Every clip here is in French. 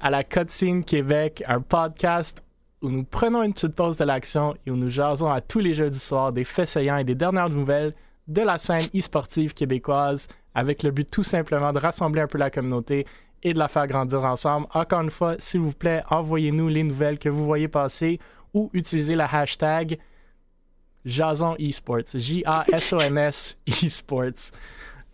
À la Cutscene Québec, un podcast où nous prenons une petite pause de l'action et où nous jasons à tous les jeudis soirs des faits saillants et des dernières nouvelles de la scène e-sportive québécoise avec le but tout simplement de rassembler un peu la communauté et de la faire grandir ensemble. Encore une fois, s'il vous plaît, envoyez-nous les nouvelles que vous voyez passer ou utilisez la hashtag Jason Esports, J-A-S-O-N-S Esports.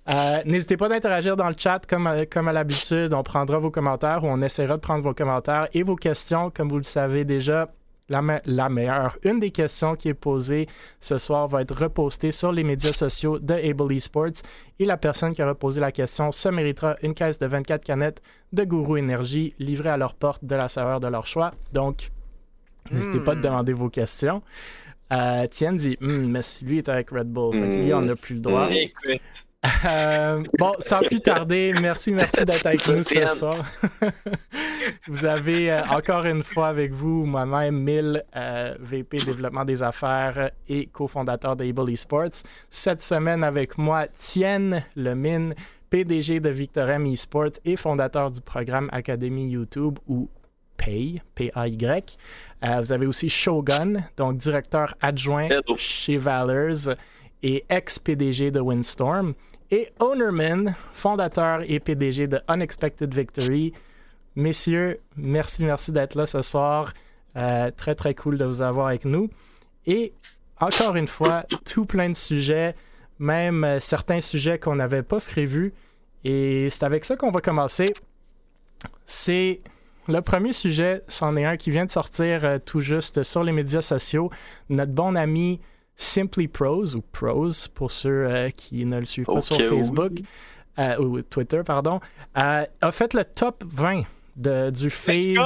Euh, N'hésitez pas d'interagir dans le chat comme, à- comme à l'habitude. On prendra vos commentaires ou on essaiera de prendre vos commentaires et vos questions. Comme vous le savez déjà, la, me- la meilleure, une des questions qui est posée ce soir va être repostée sur les médias sociaux de Able Esports et la personne qui aura posé la question se méritera une caisse de 24 canettes de Gourou Énergie livrée à leur porte de la saveur de leur choix. Donc, n'hésitez pas de demander vos questions. Euh, Tienne dit, Hmm, mais si lui est avec Red Bull, fait que lui, on n'a plus le droit. Écoute, Euh, bon, sans plus tarder, merci, merci d'être avec nous ce soir. vous avez euh, encore une fois avec vous moi-même, Mille, euh, VP développement des affaires et cofondateur d'Able Esports. Cette semaine avec moi, Tienne Lemine, PDG de Victorem Esports et fondateur du programme Académie YouTube ou PAY, P-A-Y. Vous avez aussi Shogun, donc directeur adjoint Hello. chez Valors et ex-PDG de Windstorm. Et Ownerman, fondateur et PDG de Unexpected Victory. Messieurs, merci, merci d'être là ce soir. Euh, très, très cool de vous avoir avec nous. Et encore une fois, tout plein de sujets, même euh, certains sujets qu'on n'avait pas prévus. Et c'est avec ça qu'on va commencer. C'est le premier sujet, c'en est un qui vient de sortir euh, tout juste sur les médias sociaux. Notre bon ami Simply Pros, ou Pros pour ceux euh, qui ne le suivent pas sur oui. Facebook, euh, ou Twitter, pardon, euh, a fait le top 20 de, du, phase,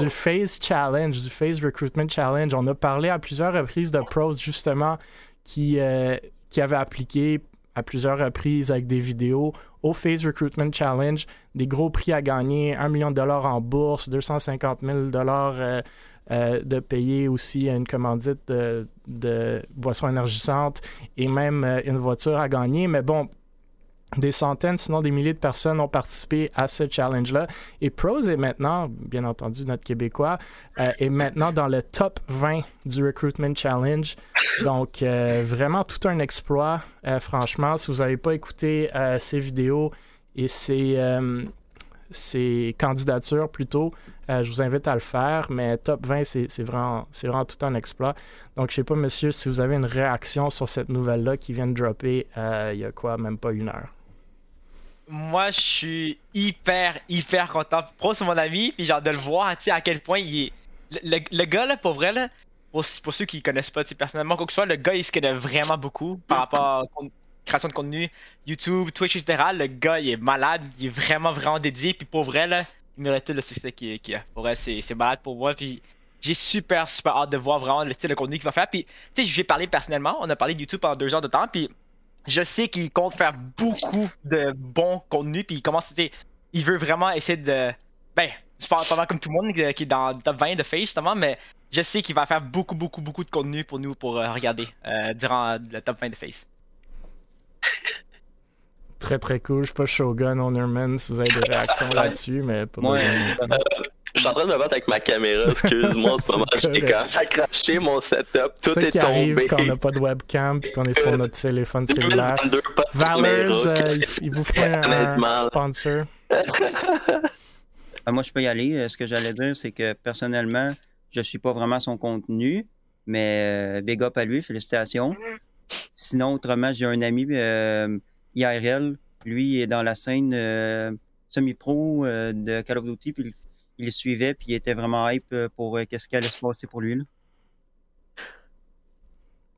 du Phase Challenge, du Phase Recruitment Challenge. On a parlé à plusieurs reprises de Pros, justement, qui, euh, qui avaient appliqué à plusieurs reprises avec des vidéos au Phase Recruitment Challenge, des gros prix à gagner, 1 million de dollars en bourse, 250 000 dollars euh, de payer aussi une commandite de, boissons énergisantes et même euh, une voiture à gagner. Mais bon, des centaines, sinon des milliers de personnes ont participé à ce challenge-là. Et Pros est maintenant, bien entendu, notre Québécois, euh, est maintenant dans le top 20 du Recruitment Challenge. Donc, vraiment tout un exploit. Franchement, si vous n'avez pas écouté ces vidéos et ces, ces candidatures plutôt, je vous invite à le faire. Mais top 20, c'est vraiment, vraiment tout un exploit. Donc, je sais pas, monsieur, si vous avez une réaction sur cette nouvelle-là qui vient de dropper euh, il y a quoi, même pas une heure? moi je suis hyper hyper content. Pro c'est mon ami, puis genre de le voir, tu sais à quel point il est. Le, le- gars là, pour vrai là, pour, pour ceux qui connaissent pas tu personnellement quoi que ce soit, le gars il se connaît vraiment beaucoup par rapport à création de contenu, YouTube, Twitch, etc. Le gars il est malade, il est vraiment vraiment dédié, puis pour vrai là, tout le succès qu'il qu'il a. Pour vrai c'est malade pour moi, puis j'ai super super hâte de voir vraiment le style de contenu qu'il va faire. Puis tu sais j'ai parlé personnellement, on a parlé de YouTube pendant deux heures de temps, puis je sais qu'il compte faire beaucoup de bons contenus, puis il commence, il veut vraiment essayer de. Ben, je parle pas comme tout le monde qui qui est dans le top 20 de Face, justement, mais je sais qu'il va faire beaucoup, beaucoup, beaucoup de contenu pour nous pour euh, regarder euh, durant le top 20 de Face. Très très cool. Je suis pas Shogun, Ownerman, si vous avez des réactions là-dessus, mais pas Moi, besoin. Je suis en train de me battre avec ma caméra, excuse-moi, c'est pas mal. J'ai quand même accroché mon setup, tout ça est qui arrive tombé. quand on n'a pas de webcam puis qu'on est sur notre téléphone cellulaire. 2022, pas de Valors, euh, il, vous c'est, un, sponsor. Ah, moi, je peux y aller. Euh, Ce que j'allais dire, c'est que personnellement, je suis pas vraiment son contenu, mais euh, big up à lui, félicitations. Sinon, autrement, j'ai un ami euh, IRL, lui il est dans la scène euh, semi-pro euh, de Call of Duty, puis il, il le suivait, puis il était vraiment hype euh, pour euh, qu'est-ce qui allait se passer pour lui. Là.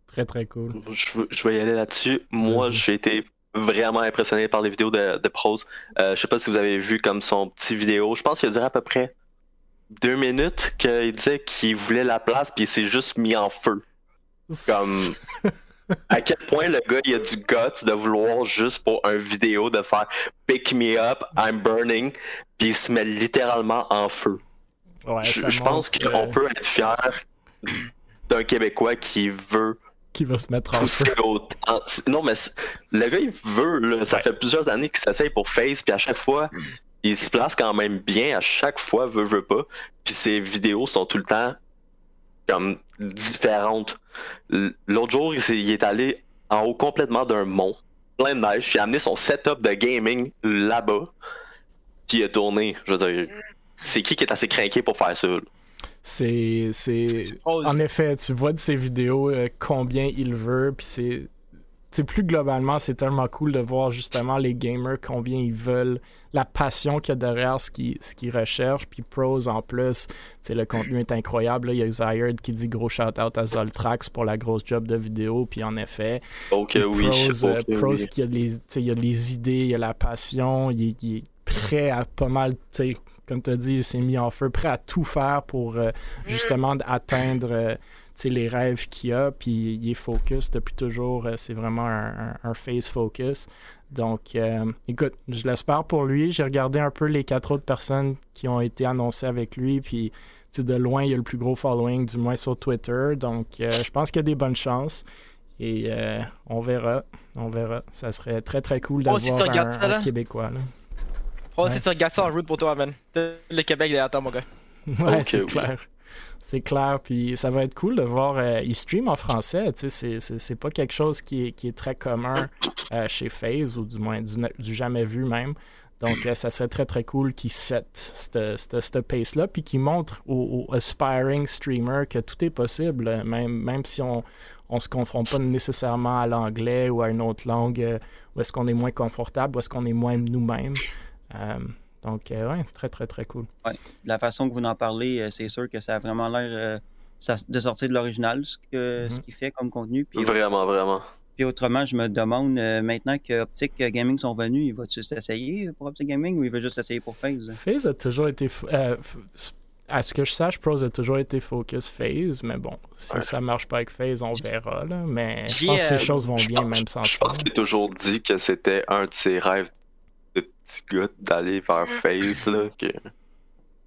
Très très cool. Je, vais y aller là-dessus. Moi, j'ai été vraiment impressionné par les vidéos de, de Pros. Euh, je sais pas si vous avez vu comme son petit vidéo. Je pense qu'il a duré à peu près deux minutes qu'il disait qu'il voulait la place puis il s'est juste mis en feu. Comme à quel point le gars il a du gut de vouloir juste pour un vidéo de faire pick me up, I'm burning, puis il se met littéralement en feu. Ouais, je je pense qu'on peut être fier d'un Québécois qui veut Qui va se mettre en feu. autant. Non, mais le gars, il veut, là. Ça Ouais. fait plusieurs années qu'il s'essaye pour Face, puis à chaque fois, il se place quand même bien à chaque fois, veut, veut pas. Puis ses vidéos sont tout le temps comme différentes. L'autre jour, il, est allé en haut complètement d'un mont, plein de neige. Il a amené son setup de gaming là-bas. Puis il a tourné. Je veux dire, c'est qui qui est assez craqué pour faire ça? là? C'est. En effet, tu vois de ses vidéos euh, combien il veut, puis c'est. Sais, plus globalement, c'est tellement cool de voir justement les gamers combien ils veulent, la passion qu'il y a derrière ce qu'ils ce qu'ils recherchent. Puis Pros en plus, sais, le contenu est incroyable. là. Il y a Zyard qui dit gros shout-out à Zoltrax pour la grosse job de vidéo. Puis en effet, Ok, puis oui. Pros, euh, Pros oui. qui a les, tu sais, il a les idées, il a la passion, il, est- il est prêt à pas mal, tu sais, comme tu as dit, il s'est mis en feu, prêt à tout faire pour euh, justement atteindre euh, les rêves qu'il a, puis il est focus depuis toujours, euh, c'est vraiment un, un- un face focus. Donc, euh, écoute, je l'espère pour lui. J'ai regardé un peu les quatre autres personnes qui ont été annoncées avec lui, puis tu sais, de loin, il y a le plus gros following, du moins sur Twitter. Donc, euh, je pense qu'il y a des bonnes chances. Et euh, on verra. On verra. Ça serait très très cool Oh, si d'avoir un, un là? Québécois. Là. Oh, Ouais. si tu regardes ça en route pour toi, man. Le Québec derrière toi, mon gars. Ouais, c'est oui. clair. C'est clair. Puis ça va être cool de voir. euh, il stream en français. Tu sais, c'est- pas quelque chose qui est, qui est très commun euh, chez FaZe, ou du moins du, jamais vu même. Donc, euh, ça serait très très cool qu'il set cette pace-là, puis qu'il montre aux, aspiring streamers que tout est possible, même, même si on on se confronte pas nécessairement à l'anglais ou à une autre langue où est-ce qu'on est moins confortable, où est-ce qu'on est moins nous-mêmes. Donc, euh, ouais, très très très cool. De la façon que vous en parlez, euh, c'est sûr que ça a vraiment l'air euh, de sortir de l'original, ce que- ce Mhm. qu'il fait comme contenu. Puis, Vraiment, vraiment. puis autrement, je me demande, euh, maintenant que Optic Gaming sont venus, il va-tu s'essayer pour Optic Gaming ou il veut juste essayer pour FaZe? FaZe a toujours été. euh, à ce que je sache, Pros a toujours été focus FaZe, mais bon, si Ouais. ça marche pas avec FaZe, on verra. Là, mais je pense que ces choses vont bien, pense- même sans Je pense qu'il a toujours dit que c'était un de ses rêves petit gars d'aller vers FaZe. Là, que...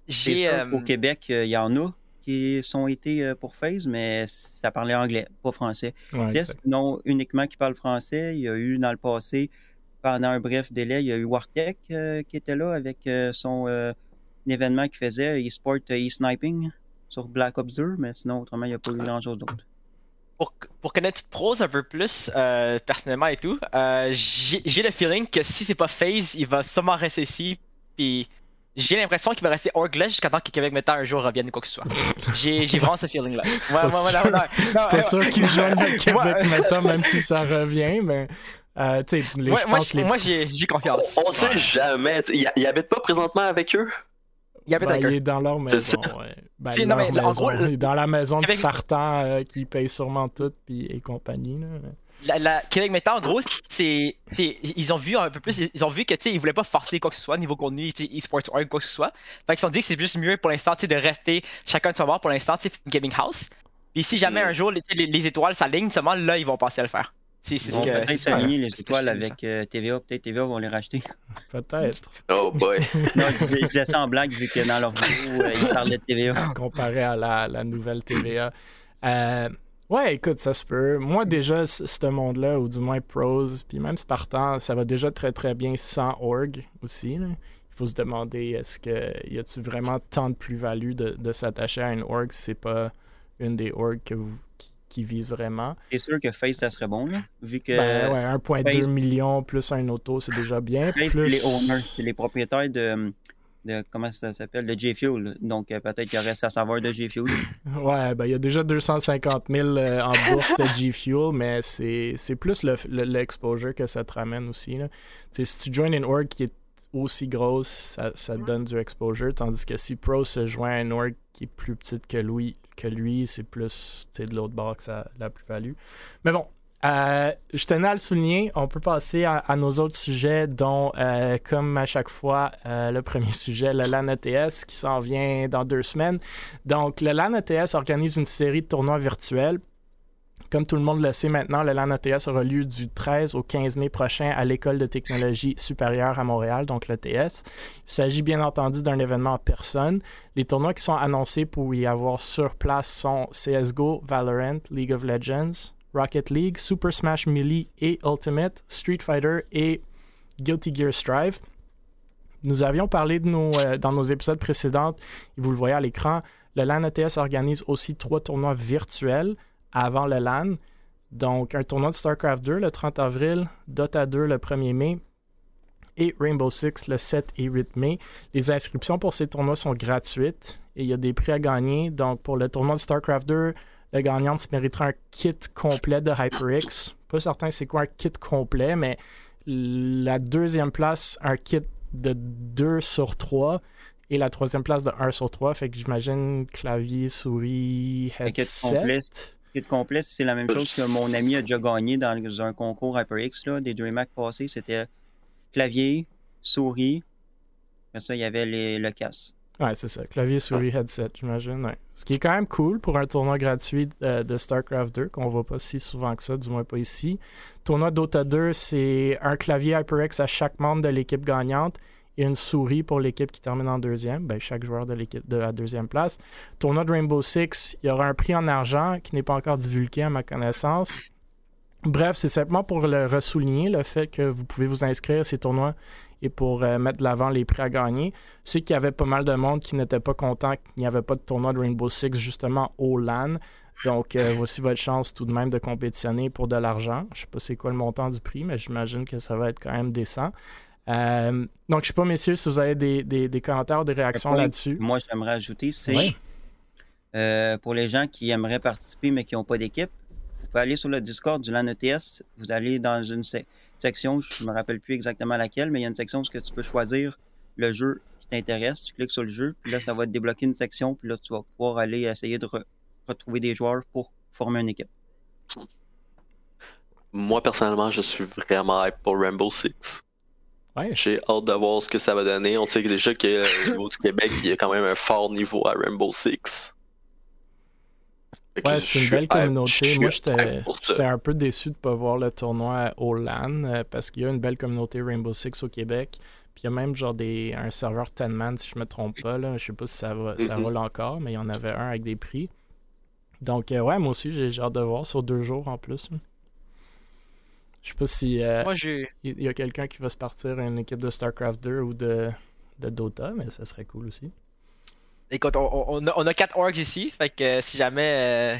J'ai. euh, qu'au Québec, euh, il y en a qui sont été euh, pour FaZe, mais ça parlait anglais, pas français. Ouais, C'est sinon uniquement qui parle français. Il y a eu dans le passé, pendant un bref délai, il y a eu Wartech euh, qui était là avec euh, son euh, événement qu'il faisait, eSport e-sniping sur Black Ops 2, mais sinon, autrement, il n'y a pas eu grand-chose d'autre. Pour, pour connaître Pros un peu plus, euh, personnellement et tout, euh, j'ai j'ai le feeling que si c'est pas FaZe, il va sûrement rester ici. Puis j'ai l'impression qu'il va rester Orgless jusqu'à temps que Québec Meta un jour revienne ou quoi que ce soit. J'ai j'ai vraiment ce feeling-là. Ouais, ouais, ouais, sûr? Non, Pas sûr ouais. qu'ils joignent le. Québec maintenant, même si ça revient, mais euh, tu sais, les- Ouais, je moi, pense je- les. moi, j'ai j'ai confiance. On sait Ouais. jamais. Il, il habite pas présentement avec eux? Il y avait Ben, il est dans leur maison. ouais. Ben, non, en gros, Il est dans la maison du Québec- Spartan euh, qui paye sûrement tout puis, et compagnie. Là. La, la Québec Meta, en gros, c'est, c'est, ils ont vu un peu plus, ils ont vu que, tu sais, ils voulaient pas forcer quoi que ce soit niveau contenu, e-sports org, quoi que ce soit. Fait qu'ils se sont dit que c'est juste mieux pour l'instant, de rester chacun de son bord pour l'instant, gaming house. Puis si jamais Mm. un jour les, les étoiles s'alignent, seulement là, ils vont passer à le faire. C'est, ce que. peut-être s'aligner les étoiles avec euh, TVA. Peut-être TVA vont les racheter. Peut-être. Oh boy. non, je disais, ça en blague vu que dans leur vidéo, euh, ils parlaient de TVA. se comparer à la, la nouvelle TVA. Euh, ouais, écoute, ça se peut. Moi, déjà, ce monde-là, ou du moins Pros, puis même Spartan, ça va déjà très très bien sans org aussi. là. Il faut se demander, est-ce que y a-tu vraiment tant de plus-value de, de s'attacher à une org si c'est pas une des orgs que vous- qui, qui vise vraiment? C'est sûr que Face, ça serait bon, là, vu que Ben ouais, 1,2 Face- million plus un auto, c'est déjà bien. Face, plus... c'est les owners, c'est les propriétaires de, de comment ça s'appelle, de J-Fuel. Donc euh, peut-être qu'il reste à savoir de J-Fuel. Ouais, ben il y a déjà 250 000 euh, en bourse de G Fuel, mais c'est plus le- le- l'exposure que ça te ramène aussi. là. Si tu joins une org qui est aussi grosse, ça, ça te donne du exposure, tandis que si Pro se joint à une org qui est plus petite que lui, que lui c'est plus de l'autre bord que ça la plus-value. Mais bon, euh, je tenais à le souligner. On peut passer à, à nos autres sujets, dont, euh, comme à chaque fois, euh, le premier sujet, le LAN ETS, qui s'en vient dans deux semaines. Donc, le LAN ETS organise une série de tournois virtuels. Comme tout le monde le sait maintenant, le LAN ETS aura lieu du 13 au 15 mai prochain à l'École de technologie supérieure à Montréal, donc l'ETS. Il s'agit bien entendu d'un événement en personne. Les tournois qui sont annoncés pour y avoir sur place sont CSGO, Valorant, League of Legends, Rocket League, Super Smash Melee et Ultimate, Street Fighter et Guilty Gear Strive. Nous avions parlé de nos, euh, dans nos épisodes précédents, et vous le voyez à l'écran, le LAN ETS organise aussi trois tournois virtuels avant le LAN. Donc, un tournoi de StarCraft 2 le 30 avril, Dota 2 le 1er mai et Rainbow Six le 7 et 8 mai. Les inscriptions pour ces tournois sont gratuites et il y a des prix à gagner. Donc, pour le tournoi de StarCraft 2, le gagnant se méritera un kit complet de HyperX. Pas certain c'est quoi un kit complet, mais la deuxième place, un kit de 2 sur 3 et la troisième place de 1 sur 3. Fait que j'imagine clavier, souris, headset. Le kit complet, c'est la même chose que mon ami a déjà gagné dans un concours HyperX là, des DreamHack passés. C'était clavier, souris. Après ça, il y avait les, le casque. Ouais, c'est ça. Clavier, souris, headset, j'imagine. Ouais. Ce qui est quand même cool pour un tournoi gratuit de, de StarCraft 2, qu'on voit pas si souvent que ça, du moins pas ici. Tournoi Dota 2, c'est un clavier HyperX à chaque membre de l'équipe gagnante et une souris pour l'équipe qui termine en deuxième, ben, chaque joueur de l'équipe de la deuxième place. Tournoi de Rainbow Six, il y aura un prix en argent qui n'est pas encore divulgué à ma connaissance. Bref, c'est simplement pour le ressouligner le fait que vous pouvez vous inscrire à ces tournois et pour euh, mettre de l'avant les prix à gagner. C'est qu'il y avait pas mal de monde qui n'était pas content qu'il n'y avait pas de tournoi de Rainbow Six justement au LAN. Donc, euh, voici votre chance tout de même de compétitionner pour de l'argent. Je sais pas c'est quoi le montant du prix, mais j'imagine que ça va être quand même décent. Euh, donc, je sais pas, messieurs, si vous avez des, des, commentaires ou des réactions là-dessus. Moi, j'aimerais ajouter, c'est pour les gens qui aimeraient participer mais qui n'ont pas d'équipe, vous pouvez aller sur le Discord du LAN ETS. Vous allez dans une, section, je ne me rappelle plus exactement laquelle, mais il y a une section où tu peux choisir le jeu qui t'intéresse. Tu cliques sur le jeu, puis là, ça va te débloquer une section, puis là, tu vas pouvoir aller essayer de retrouver des joueurs pour former une équipe. Moi, personnellement, je suis vraiment hype pour Rainbow Six. Ouais. J'ai hâte de voir ce que ça va donner. On sait déjà qu'au niveau du Québec, il y a quand même un fort niveau à Rainbow Six. Ouais, c'est une belle communauté. Moi, j'étais un peu déçu de ne pas voir le tournoi au LAN euh, parce qu'il y a une belle communauté Rainbow Six au Québec. Puis il y a même genre des, un serveur 10 si je me trompe pas. Là. Je sais pas si ça, va, ça roule encore, mais il y en avait un avec des prix. Donc, euh, ouais, moi aussi, j'ai hâte de voir sur deux jours en plus. Je sais pas si euh, il y a quelqu'un qui va se partir à une équipe de StarCraft 2 ou de, de Dota, mais ça serait cool aussi. Écoute, on, a, on, a, quatre orgs ici, fait que si jamais. Euh,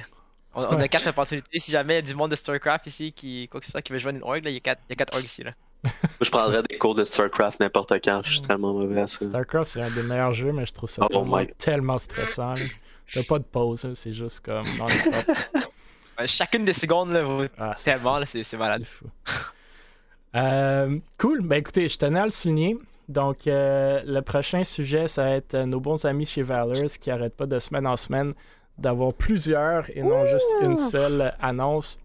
on, a quatre opportunités. Si jamais du monde de StarCraft ici, qui, quoi que ce soit, qui veut joindre une org, il y a quatre, y a orgs ici. Là. je prendrais des cours de StarCraft n'importe quand, je suis tellement mauvais à ça. StarCraft, c'est un des meilleurs jeux, mais je trouve ça oh tellement, stressant. T'as pas de pause, c'est juste comme non-stop. chacune des secondes, là, vous... ah, tellement, c'est malade. C'est fou. Euh, cool, ben écoutez, je tenais à le souligner. Donc, euh, le prochain sujet, ça va être euh, nos bons amis chez Valors qui n'arrêtent pas de semaine en semaine d'avoir plusieurs et non juste une seule annonce.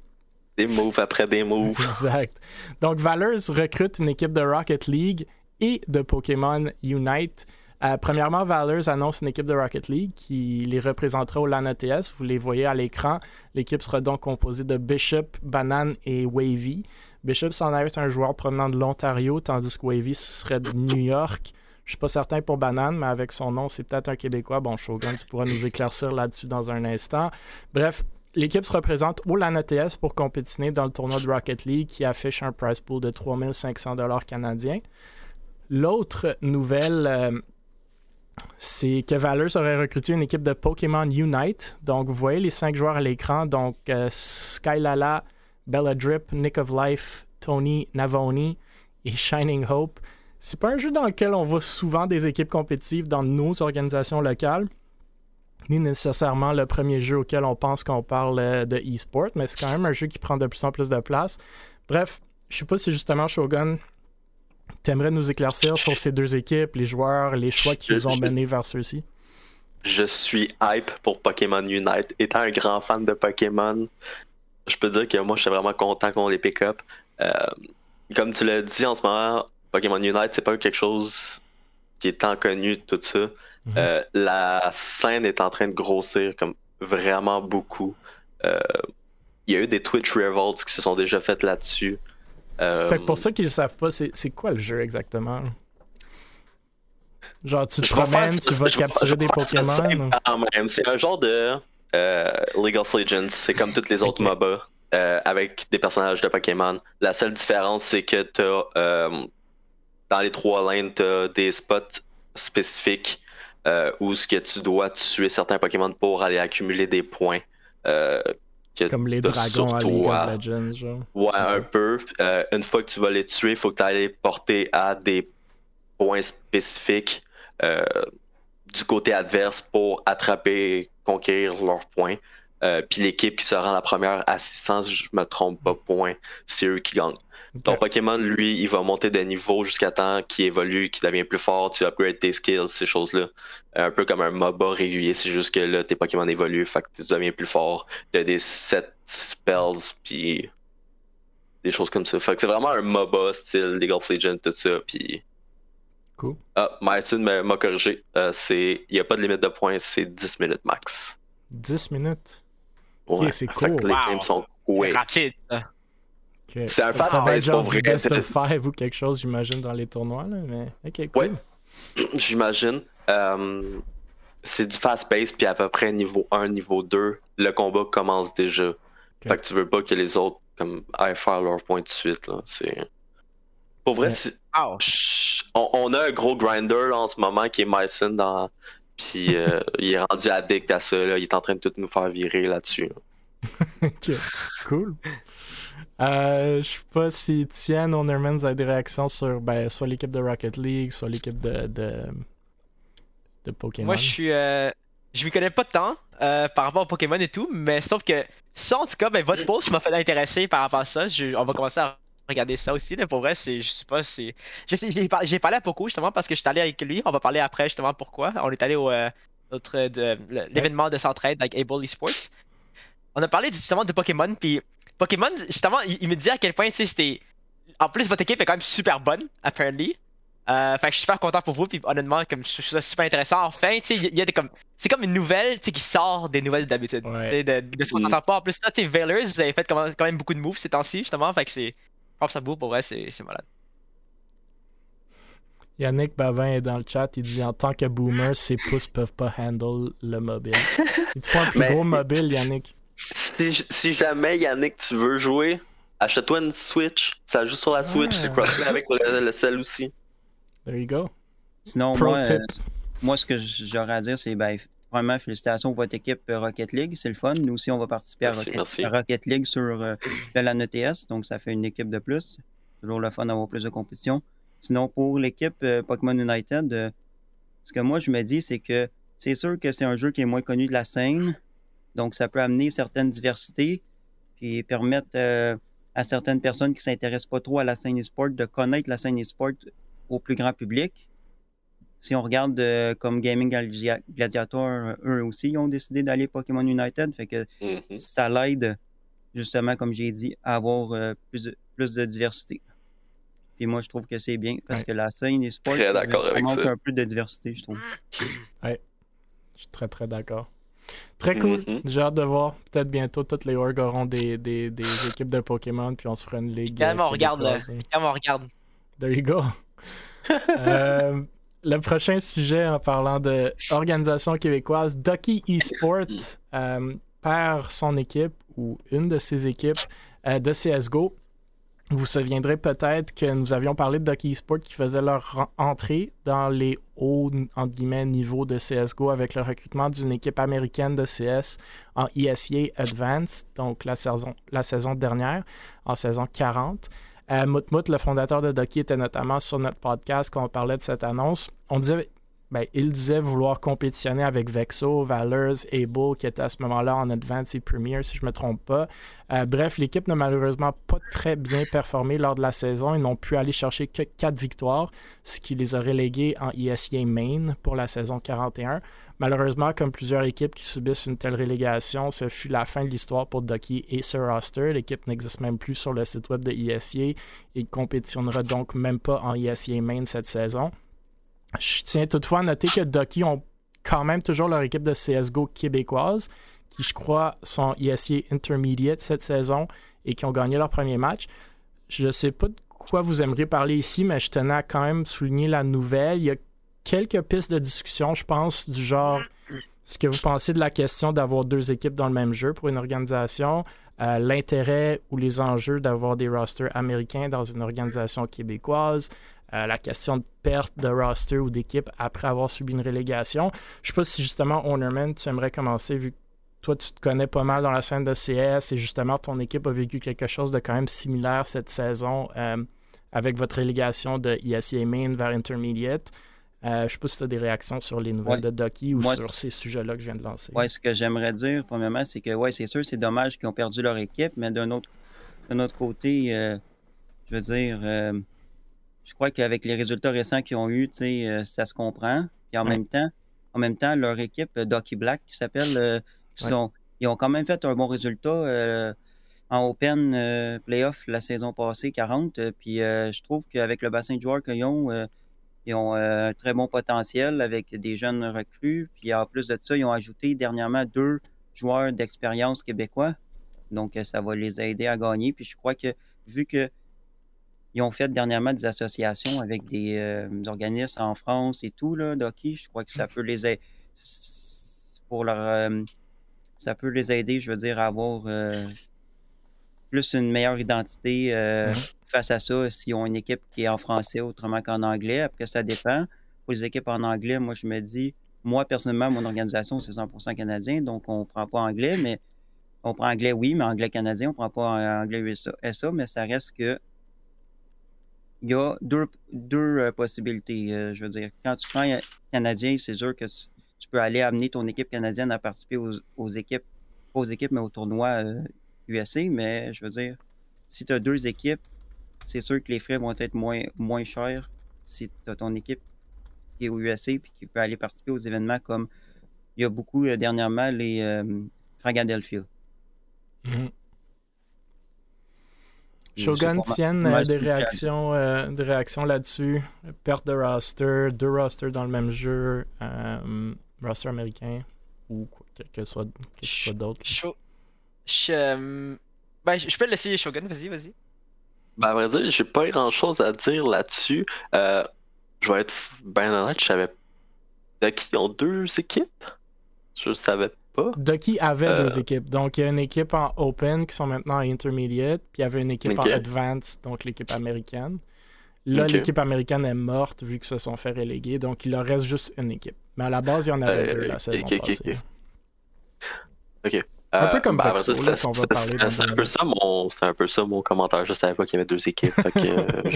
Des moves après des moves. exact. Donc, Valors recrute une équipe de Rocket League et de Pokémon Unite. Euh, premièrement, Valors annonce une équipe de Rocket League qui les représentera au LAN ETS. Vous les voyez à l'écran. L'équipe sera donc composée de Bishop, Banane et Wavy. Bishop s'en être un joueur provenant de l'Ontario, tandis que Wavy serait de New York. Je suis pas certain pour Banane, mais avec son nom, c'est peut-être un Québécois. Bon, Shogun, tu pourras nous éclaircir là-dessus dans un instant. Bref, l'équipe se représente au LAN ETS pour compétitionner dans le tournoi de Rocket League qui affiche un price pool de 3500 canadiens. L'autre nouvelle, euh, c'est que Valor aurait recruté une équipe de Pokémon Unite. Donc, vous voyez les cinq joueurs à l'écran. Donc, euh, Skylala, Bella Drip, Nick of Life, Tony Navoni et Shining Hope. C'est pas un jeu dans lequel on voit souvent des équipes compétitives dans nos organisations locales, ni nécessairement le premier jeu auquel on pense qu'on parle euh, de e-sport, mais c'est quand même un jeu qui prend de plus en plus de place. Bref, je sais pas si justement Shogun, t'aimerais nous éclaircir sur ces deux équipes, les joueurs, les choix qui vous ont mené vers ceux-ci? Je suis hype pour Pokémon Unite. Étant un grand fan de Pokémon, je peux dire que moi, je suis vraiment content qu'on les pick up. Euh, comme tu l'as dit en ce moment, Pokémon Unite, c'est pas quelque chose qui est tant connu, tout ça. Mhm. Euh, la scène est en train de grossir comme vraiment beaucoup. Euh, il y a eu des Twitch Revolts qui se sont déjà faites là-dessus. Fait que pour ceux qui ne savent pas, c'est quoi le jeu exactement? Genre, tu te promènes, tu vas capturer des Pokémon? C'est un genre de euh, League of Legends, c'est comme toutes les autres MOBA euh, avec des personnages de Pokémon. La seule différence, c'est que tu as euh, dans les trois lanes, tu as des spots spécifiques euh, où ce que tu dois tuer certains Pokémon pour aller accumuler des points. Que Comme les dragons sur à League toi. of Legends, genre. Ouais, un peu. Euh, une fois que tu vas les tuer, il faut que tu ailles les porter à des points spécifiques euh, du côté adverse pour attraper, conquérir leurs points. Euh, Puis l'équipe qui se rend la première assistance, je me trompe pas, point, c'est eux qui gagnent. Ton Ok. Pokémon, lui, il va monter de niveau jusqu'à temps qu'il évolue, qu'il devient plus fort, tu upgrades tes skills, ces choses-là. Un peu comme un MOBA régulier, c'est juste que là, tes Pokémon évoluent, fait que tu deviens plus fort. T'as des set spells, puis des choses comme ça. Fait que c'est vraiment un MOBA style League of Legends, tout ça, puis... Cool. Ah, Mycin m'a corrigé. Euh, c'est... Il n'y a pas de limite de points, c'est 10 minutes max. 10 minutes? Ouais. c'est Fait que cool. les Wow. games sont C'est rapide. Ça. Ok. C'est un que Ça va être fast-paced genre du best of five ou quelque chose, j'imagine, dans les tournois, là. Mais, ok, cool. Ouais. J'imagine. Euh, c'est du fast-pace, puis à peu près niveau 1, niveau 2, le combat commence déjà. Fait que tu veux pas que les autres comme aillent faire leur point de suite. Là. C'est... Pour vrai, Ouais. c'est- on, on a un gros grinder là, en ce moment qui est Mycin dans. Puis euh, il est rendu addict à ça. Là. Il est en train de tout nous faire virer là-dessus. là. Ok, cool. Euh, je sais pas si Tian Onermans a des réactions sur ben, soit l'équipe de Rocket League, soit l'équipe de, de, de Pokémon. Moi, je suis. euh, je m'y connais pas tant euh, par rapport aux Pokémon et tout, mais sauf que ça, en tout cas, ben, votre post m'a fait intéresser par rapport à ça. On va commencer à regarder ça aussi. Pour vrai, c'est. Je sais pas, c'est. J'ai par- j'ai parlé à Poco justement parce que je suis allé avec lui. On va parler après justement pourquoi. On est allé au. euh, notre, de, l'événement de s'entraide avec Able Esports. On a parlé justement de Pokémon, puis Pokémon, justement, il, il me disait à quel point, tu sais, c'était. En plus, votre équipe est quand même super bonne, apparently. Euh, fait que je suis super content pour vous, puis honnêtement, comme je je trouve ça super intéressant. Enfin, tu sais, il y a des comme. C'est comme une nouvelle, tu sais, qui sort des nouvelles d'habitude. Ouais. Tu sais, de, de ce qu'on Mm. n'entend pas. En plus, là, tu sais, Veilers, vous avez fait quand même, quand même beaucoup de moves ces temps-ci, justement. Fait que c'est. Props à vous, pour vrai, c'est c'est malade. Yannick Bavin est dans le chat, il dit en tant que boomer, ses pouces peuvent pas handle le mobile. Il te faut un plus Mais- gros mobile, Yannick. Si, si jamais Yannick, tu veux jouer, achète-toi une Switch. Ça joue sur la Switch, Ah. c'est crossplay avec le, le cell aussi. There you go. Sinon, Pro moi, tip. euh, moi, ce que j'aurais à dire, c'est ben, vraiment félicitations pour votre équipe euh, Rocket League. C'est le fun. Nous aussi, on va participer Merci, à, Rocket, merci. à Rocket League sur euh, le LAN ETS. Donc, ça fait une équipe de plus. Toujours le fun d'avoir plus de compétition. Sinon, pour l'équipe euh, Pokémon United, euh, ce que moi, je me dis, c'est que c'est sûr que c'est un jeu qui est moins connu de la scène. Donc, ça peut amener certaines diversités puis permettre euh, à certaines personnes qui s'intéressent pas trop à la scène e-sport de connaître la scène e-sport au plus grand public. Si on regarde euh, comme Gaming Gladia- Gladiator, eux aussi, ils ont décidé d'aller Pokémon United. Fait que Mhm. ça l'aide, justement, comme j'ai dit, à avoir euh, plus, de, plus de diversité. Puis moi, je trouve que c'est bien parce Ouais. que la scène e-sport, ça manque ça. un peu de diversité, je trouve. Je suis très très d'accord. Très cool. Mhm. J'ai hâte de voir. Peut-être bientôt, toutes les orgs auront des, des, des équipes de Pokémon, puis on se fera une ligue. Euh, on regarde, là. québécoise. Quand on regarde. There you go. Euh, le prochain sujet en parlant de organisation québécoise, Ducky Esport euh, perd son équipe ou une de ses équipes euh, de CSGO. Vous vous souviendrez peut-être que nous avions parlé de Ducky Esport qui faisait leur entrée dans les hauts guillemets, niveaux de CSGO avec le recrutement d'une équipe américaine de CS en ESEA Advanced, donc la saison, la saison dernière, en saison 40. Euh, Moutmout, le fondateur de Ducky, était notamment sur notre podcast quand on parlait de cette annonce. On disait, ben, il disait vouloir compétitionner avec Vexo, Valors, Able, qui était à ce moment-là en Advanced et Premier, si je ne me trompe pas. Euh, bref, l'équipe n'a malheureusement pas très bien performé lors de la saison. Ils n'ont pu aller chercher que 4 victoires, ce qui les a relégués en ESEA Main pour la saison 41. Malheureusement, comme plusieurs équipes qui subissent une telle relégation, ce fut la fin de l'histoire pour Ducky et ce roster. L'équipe n'existe même plus sur le site web de ESEA et compétitionnera donc même pas en ESEA Main cette saison. Je tiens toutefois à noter que Ducky ont quand même toujours leur équipe de CSGO québécoise, qui je crois sont ESEA Intermediate cette saison et qui ont gagné leur premier match. Je ne sais pas de quoi vous aimeriez parler ici, mais je tenais à quand même souligner la nouvelle. Il y a quelques pistes de discussion, je pense, du genre ce que vous pensez de la question d'avoir deux équipes dans le même jeu pour une organisation, euh, l'intérêt ou les enjeux d'avoir des rosters américains dans une organisation québécoise, euh, la question de perte de roster ou d'équipe après avoir subi une relégation. Je ne sais pas si justement, Ownerman, tu aimerais commencer vu que toi, tu te connais pas mal dans la scène de CS et justement, ton équipe a vécu quelque chose de quand même similaire cette saison euh, avec votre relégation de ESEA Main vers Intermediate. Euh, je ne sais pas si tu as des réactions sur les nouvelles de Ducky ou sur ces sujets-là que je viens de lancer. Oui, ce que j'aimerais dire, premièrement, c'est que, ouais, c'est sûr, c'est dommage qu'ils ont perdu leur équipe, mais d'un autre, autre côté, je veux dire, je crois qu'avec les résultats récents qu'ils ont eus, euh, ça se comprend. Et en même temps, en même temps, leur équipe, euh, Ducky Black, qui s'appelle, euh, ils ont quand même fait un bon résultat en Open Playoff la saison passée, 40. puis je trouve qu'avec le bassin de joueurs qu'ils ont, ils ont un très bon potentiel avec des jeunes recrues. Puis en plus de ça, ils ont ajouté dernièrement deux joueurs d'expérience québécois. Donc ça va les aider à gagner. Puis je crois que vu que ils ont fait dernièrement des associations avec des, euh, organismes en France et tout, là, d'hockey. Je crois que ça peut les aider pour leur euh, ça peut les aider, je veux dire, à avoir euh, plus une meilleure identité mm-hmm. face à ça s'ils ont une équipe qui est en français autrement qu'en anglais. Après, ça dépend. Pour les équipes en anglais, moi, je me dis, moi, personnellement, mon organisation, c'est 100% canadien, donc on ne prend pas anglais, mais on prend anglais, oui, mais anglais canadien, on ne prend pas anglais SA, mais ça reste que il y a deux, deux euh, possibilités. Euh, je veux dire, quand tu prends un Canadien, c'est sûr que tu, peux aller amener ton équipe canadienne à participer aux, équipes, pas aux équipes, mais au tournoi. Euh, mais je veux dire, si tu as deux équipes, c'est sûr que les frais vont être moins, moins chers si tu as ton équipe qui est au USA et qui peut aller participer aux événements comme il y a beaucoup dernièrement les euh, Fragadelphia. Mm-hmm. Shogun tienne euh, des, réactions, euh, des réactions là-dessus. Perte de roster, deux rosters dans le même jeu, euh, roster américain ou quelque soit, soit d'autre. Je, ben, je peux laisser Shogun, vas-y, vas-y. Ben, à vrai dire, j'ai pas grand chose à dire là-dessus. je vais être bien honnête, je savais qu'ils ont deux équipes. Je savais Ducky avait deux euh. équipes. Donc, il y a une équipe en Open qui sont maintenant à Intermediate, puis il y avait une équipe en Advanced, donc l'équipe américaine. Là, l'équipe américaine est morte vu qu'ils se sont fait reléguer, donc il leur reste juste une équipe. Mais à la base, il y en avait euh, deux la saison passée. Ok. Un peu euh, comme bah, Vexo, là, qu'on va parler. C'est un, peu ça mon, c'est un peu ça mon commentaire. Je savais pas qu'il y avait deux équipes. Euh,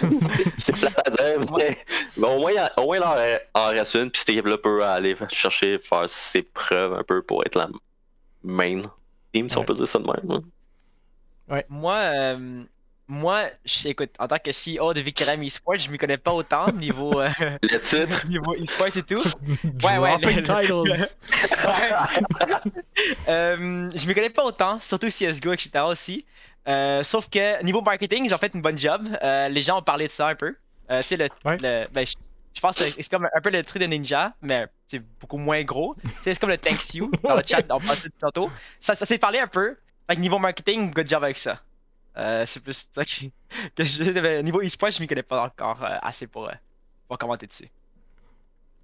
c'est plate à dire, mais, au moins, au moins il en reste une, puis cette équipe-là peut aller chercher, faire ses preuves un peu pour être la main team, si on peut dire ça de même. Hein. Ouais. Moi, euh, moi, je, écoute, en tant que CEO de Vicram Esports, je m'y connais pas autant niveau euh, le titre, niveau esports et tout. ouais, ouais. Le, titles. euh, je m'y connais pas autant, surtout CS:GO, etc. aussi. Euh, sauf que niveau marketing, ils ont fait une bonne job. Euh, les gens ont parlé de ça un peu. Euh, tu sais, le, le ben, je, pense que c'est comme un peu le truc de Ninja, mais c'est beaucoup moins gros. c'est comme le thanks you dans le chat, on parlait tantôt. Ça, ça s'est parlé un peu. Fait niveau marketing, good job avec ça. Euh, c'est plus ça qui, que je. Niveau e-sport, je m'y connais pas encore euh, assez pour, euh, pour commenter dessus.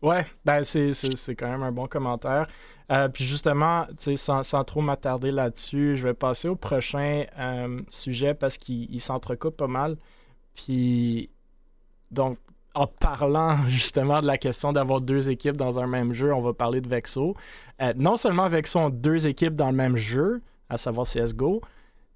Ouais, ben c'est, quand même un bon commentaire. puis justement, sans, sans trop m'attarder là-dessus, je vais passer au prochain sujet parce qu'il s'entrecoupe pas mal. Puis, donc, en parlant justement de la question d'avoir deux équipes dans un même jeu, on va parler de Vexo. non seulement Vexo ont deux équipes dans le même jeu, à savoir CSGO,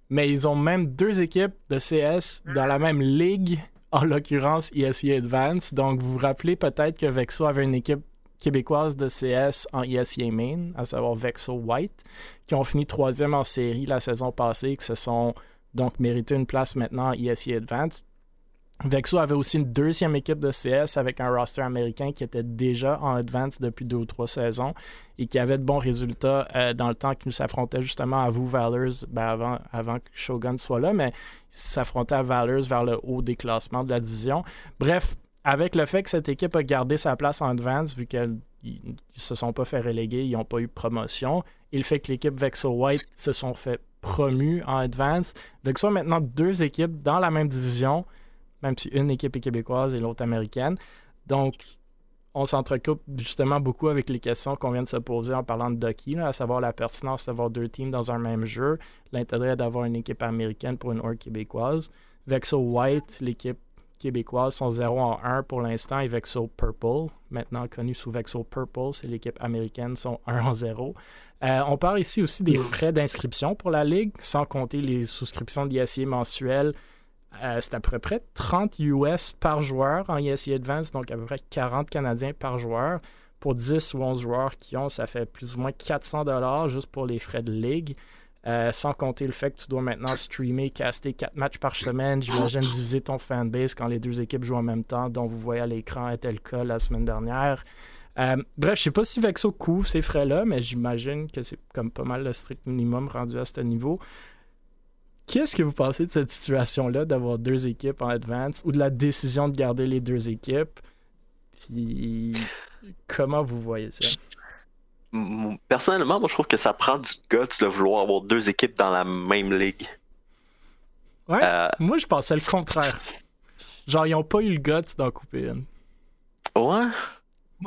mais ils ont même deux équipes de CS dans la même ligue, en l'occurrence ESEA Advance. Donc, vous vous rappelez peut-être que Vexo avait une équipe québécoise de CS en ESEA Main, à savoir Vexo White, qui ont fini troisième en série la saison passée, qui se sont donc mérité une place maintenant en ESEA Advance. Vexo avait aussi une deuxième équipe de CS avec un roster américain qui était déjà en advance depuis deux ou trois saisons et qui avait de bons résultats euh, dans le temps qu'il s'affrontait justement à vous, Valors, ben avant, que Shogun soit là, mais s'affrontait à Valors vers le haut des classements de la division. Bref, avec le fait que cette équipe a gardé sa place en advance, vu qu'ils ne se sont pas fait reléguer, ils n'ont pas eu de promotion, et le fait que l'équipe Vexo White se sont fait promus en advance, Vexo a maintenant deux équipes dans la même division même si une équipe est québécoise et l'autre américaine. Donc, on s'entrecoupe justement beaucoup avec les questions qu'on vient de se poser en parlant de Ducky, à savoir la pertinence d'avoir deux teams dans un même jeu, l'intérêt d'avoir une équipe américaine pour une org québécoise. Vexo White, l'équipe québécoises sont 0 en 1 pour l'instant et Vexo Purple, maintenant connu sous Vexo Purple, c'est l'équipe américaine, sont 1 en 0. Euh, on parle ici aussi des frais d'inscription pour la Ligue, sans compter les souscriptions d'ISIA mensuelles. Euh, c'est à peu près 30 US par joueur en ISIA Advance, donc à peu près 40 Canadiens par joueur. Pour 10 ou 11 joueurs qui ont, ça fait plus ou moins 400 dollars juste pour les frais de ligue. Euh, sans compter le fait que tu dois maintenant streamer, caster 4 matchs par semaine, j'imagine diviser ton fanbase quand les deux équipes jouent en même temps, dont vous voyez à l'écran était le cas la semaine dernière. Euh, bref, je sais pas si Vexo couvre ces frais-là, mais j'imagine que c'est comme pas mal le strict minimum rendu à ce niveau. Qu'est-ce que vous pensez de cette situation-là d'avoir deux équipes en advance ou de la décision de garder les deux équipes? Puis comment vous voyez ça? Personnellement, moi je trouve que ça prend du guts de vouloir avoir deux équipes dans la même ligue. Ouais, euh, moi je pensais le contraire. Genre, ils ont pas eu le guts d'en couper une. Ouais.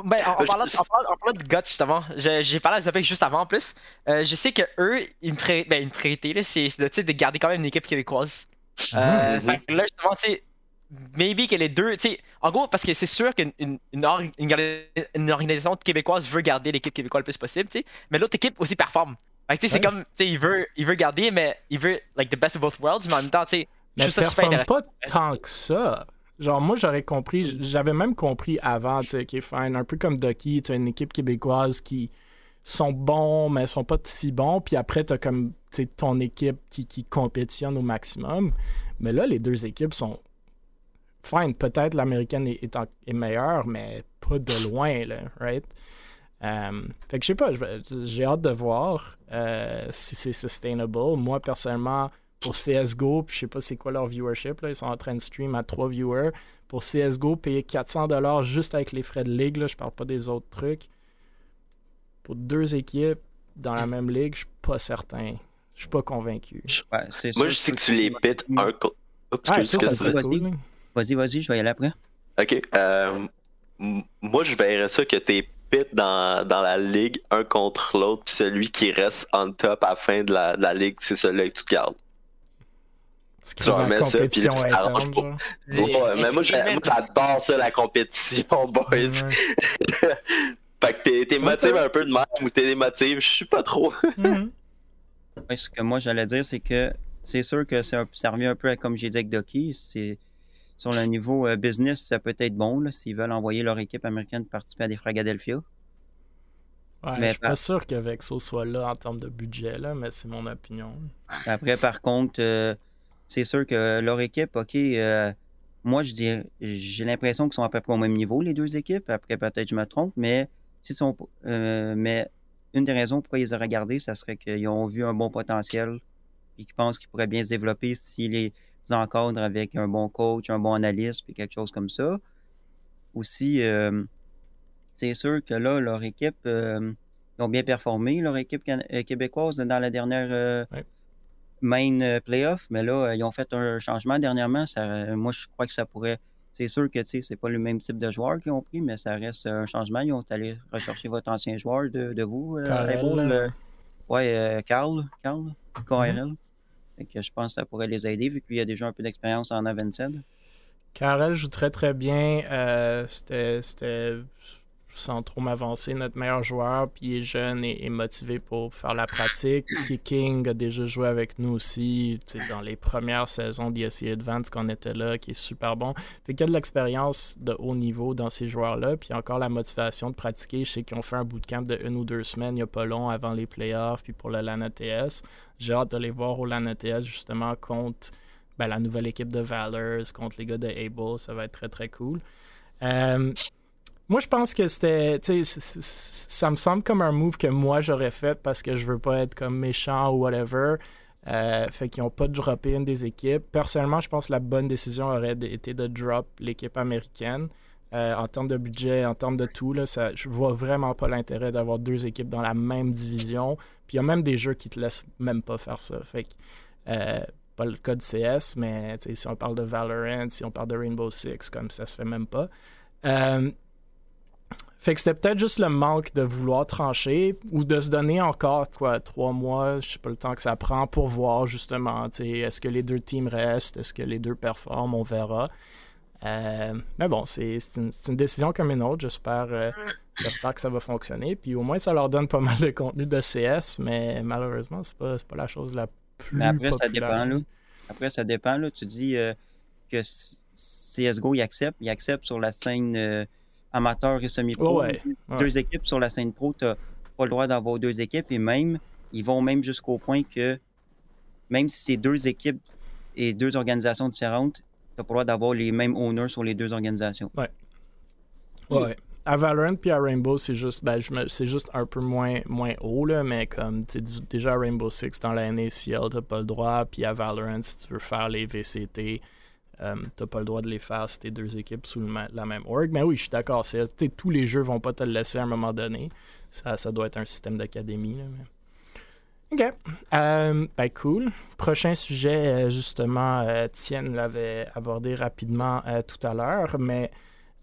Ben, en, parlant, de guts, justement, j'ai parlé à Zopek juste avant en plus. Euh, je sais que eux, ils me, pré... ben, ils c'est de garder quand même une équipe québécoise. Ah, euh, fait que là, justement, tu sais, maybe que les deux, tu sais, en gros, parce que c'est sûr qu'une une, une, organisation québécoise veut garder l'équipe québécoise le plus possible, tu sais, mais l'autre équipe aussi performe. Fait que, tu sais, c'est comme, tu sais, il veut, il veut garder, mais il veut, like, the best of both worlds, mais en même temps, tu sais, je trouve ça super intéressant. pas tant que ça. Genre, moi, j'aurais compris, j'avais même compris avant, tu sais, qui est fine, un peu comme Ducky, tu as une équipe québécoise qui sont bons, mais sont pas si bons, puis après, tu as comme, ton équipe qui, qui compétitionne au maximum. Mais là, les deux équipes sont fine, peut-être l'américaine est, est, meilleure, mais pas de loin, là, right? Euh, fait que je sais pas, j'ai hâte de voir euh, si c'est sustainable. Moi, personnellement, pour CSGO, puis je sais pas c'est quoi leur viewership, là, ils sont en train de stream à 3 viewers. Pour CSGO, payer 400$ juste avec les frais de ligue, là, je parle pas des autres trucs. Pour deux équipes dans la même ligue, je suis pas certain. Je suis pas convaincu. Moi, je sais que tu les pètes un contre. Ah, ça, ça serait cool. Vas-y, vas-y, je vais y aller après. Ok. Euh, moi, je verrais ça que t'es pit dans, dans la ligue un contre l'autre, puis celui qui reste on top à la fin de la, la ligue, c'est celui que tu gardes. Tu remets ça, puis là, tu t'arranges pas. Ouais, mais moi, j'adore ça, la compétition, boys. fait que t'es motivé un peu de même ou t'es démotivé, je suis pas trop. Mhm. ce que moi, j'allais dire, c'est que c'est sûr que ça, ça revient un peu à comme j'ai dit avec Doki. C'est sur le niveau euh, business, ça peut être bon s'ils veulent envoyer leur équipe américaine participer à des Fragadelphia. Ouais, mais je suis pas sûr que Vexo soit là en termes de budget, là, mais c'est mon opinion. Après, par contre, euh, c'est sûr que leur équipe, OK, euh, moi, je dis, j'ai l'impression qu'ils sont à peu près au même niveau, les deux équipes. Après, peut-être je me trompe, mais, sont, mais une des raisons pourquoi ils auraient gardé, ça serait qu'ils ont vu un bon potentiel et qu'ils pensent qu'ils pourraient bien se développer si les encadrent avec un bon coach, un bon analyste, puis quelque chose comme ça. Aussi, euh, c'est sûr que là, leur équipe, euh, ils ont bien performé, leur équipe euh, québécoise dans la dernière main playoff, mais là, ils ont fait un changement dernièrement. Ça, moi, je crois que ça pourrait. C'est sûr que c'est pas le même type de joueurs qu'ils ont pris, mais ça reste un changement. Ils ont allé rechercher votre ancien joueur de, de vous, Carl, ouais, Carl, Carl, KRL que je pense que ça pourrait les aider vu qu'il a déjà un peu d'expérience en Avanced. Karel joue très très bien. Euh, c'était, sans trop m'avancer, notre meilleur joueur. Puis il est jeune et, motivé pour faire la pratique. King a déjà joué avec nous aussi dans les premières saisons d'ISC Advance qu'on était là, qui est super bon. Fait qu'il y a de l'expérience de haut niveau dans ces joueurs-là. Puis encore la motivation de pratiquer. Je sais qu'ils ont fait un bootcamp de une ou deux semaines il n'y a pas long avant les playoffs. Puis pour le LAN TS. J'ai hâte de les voir au LAN justement contre ben, la nouvelle équipe de Valors, contre les gars de Able. Ça va être très très cool. Euh, moi, je pense que c'était. Ça me semble comme un move que moi j'aurais fait parce que je veux pas être comme méchant ou whatever. Euh, fait qu'ils n'ont pas droppé une des équipes. Personnellement, je pense que la bonne décision aurait été de drop l'équipe américaine. Euh, en termes de budget, en termes de tout, là, ça, je vois vraiment pas l'intérêt d'avoir deux équipes dans la même division. Puis il y a même des jeux qui te laissent même pas faire ça. Fait que, euh, pas le code CS, mais si on parle de Valorant, si on parle de Rainbow Six, comme ça se fait même pas. Fait que c'était peut-être juste le manque de vouloir trancher ou de se donner encore quoi, trois mois, je sais pas le temps que ça prend pour voir justement, est-ce que les deux teams restent, est-ce que les deux performent, on verra. Euh, mais bon, c'est une, une décision comme une autre. J'espère euh, j'espère que ça va fonctionner. Puis au moins, ça leur donne pas mal de contenu de CS, mais malheureusement, c'est pas, pas la chose la plus. Mais après, ça dépend, là. Après, ça dépend, là. Tu dis euh, que CSGO, il accepte. Il accepte sur la scène amateur et semi-pro. Ouais, ouais. Deux équipes sur la scène pro, tu n'as pas le droit d'avoir deux équipes. Et même, ils vont même jusqu'au point que, même si c'est deux équipes et deux organisations différentes, tu n'as pas le droit d'avoir les mêmes owners sur les deux organisations. Ouais. À Valorant puis à Rainbow, c'est juste, ben, c'est juste un peu moins, moins haut, là, mais comme tu sais, du- déjà à Rainbow Six dans la NACL, t'as pas le droit. Puis à Valorant, si tu veux faire les VCT, euh, t'as pas le droit de les faire si t'es deux équipes sous la même org. Mais oui, je suis d'accord. Tous les jeux vont pas te le laisser à un moment donné. Ça, doit être un système d'académie. OK. Euh, ben cool. Prochain sujet, euh, justement, Tienne l'avait abordé rapidement tout à l'heure, mais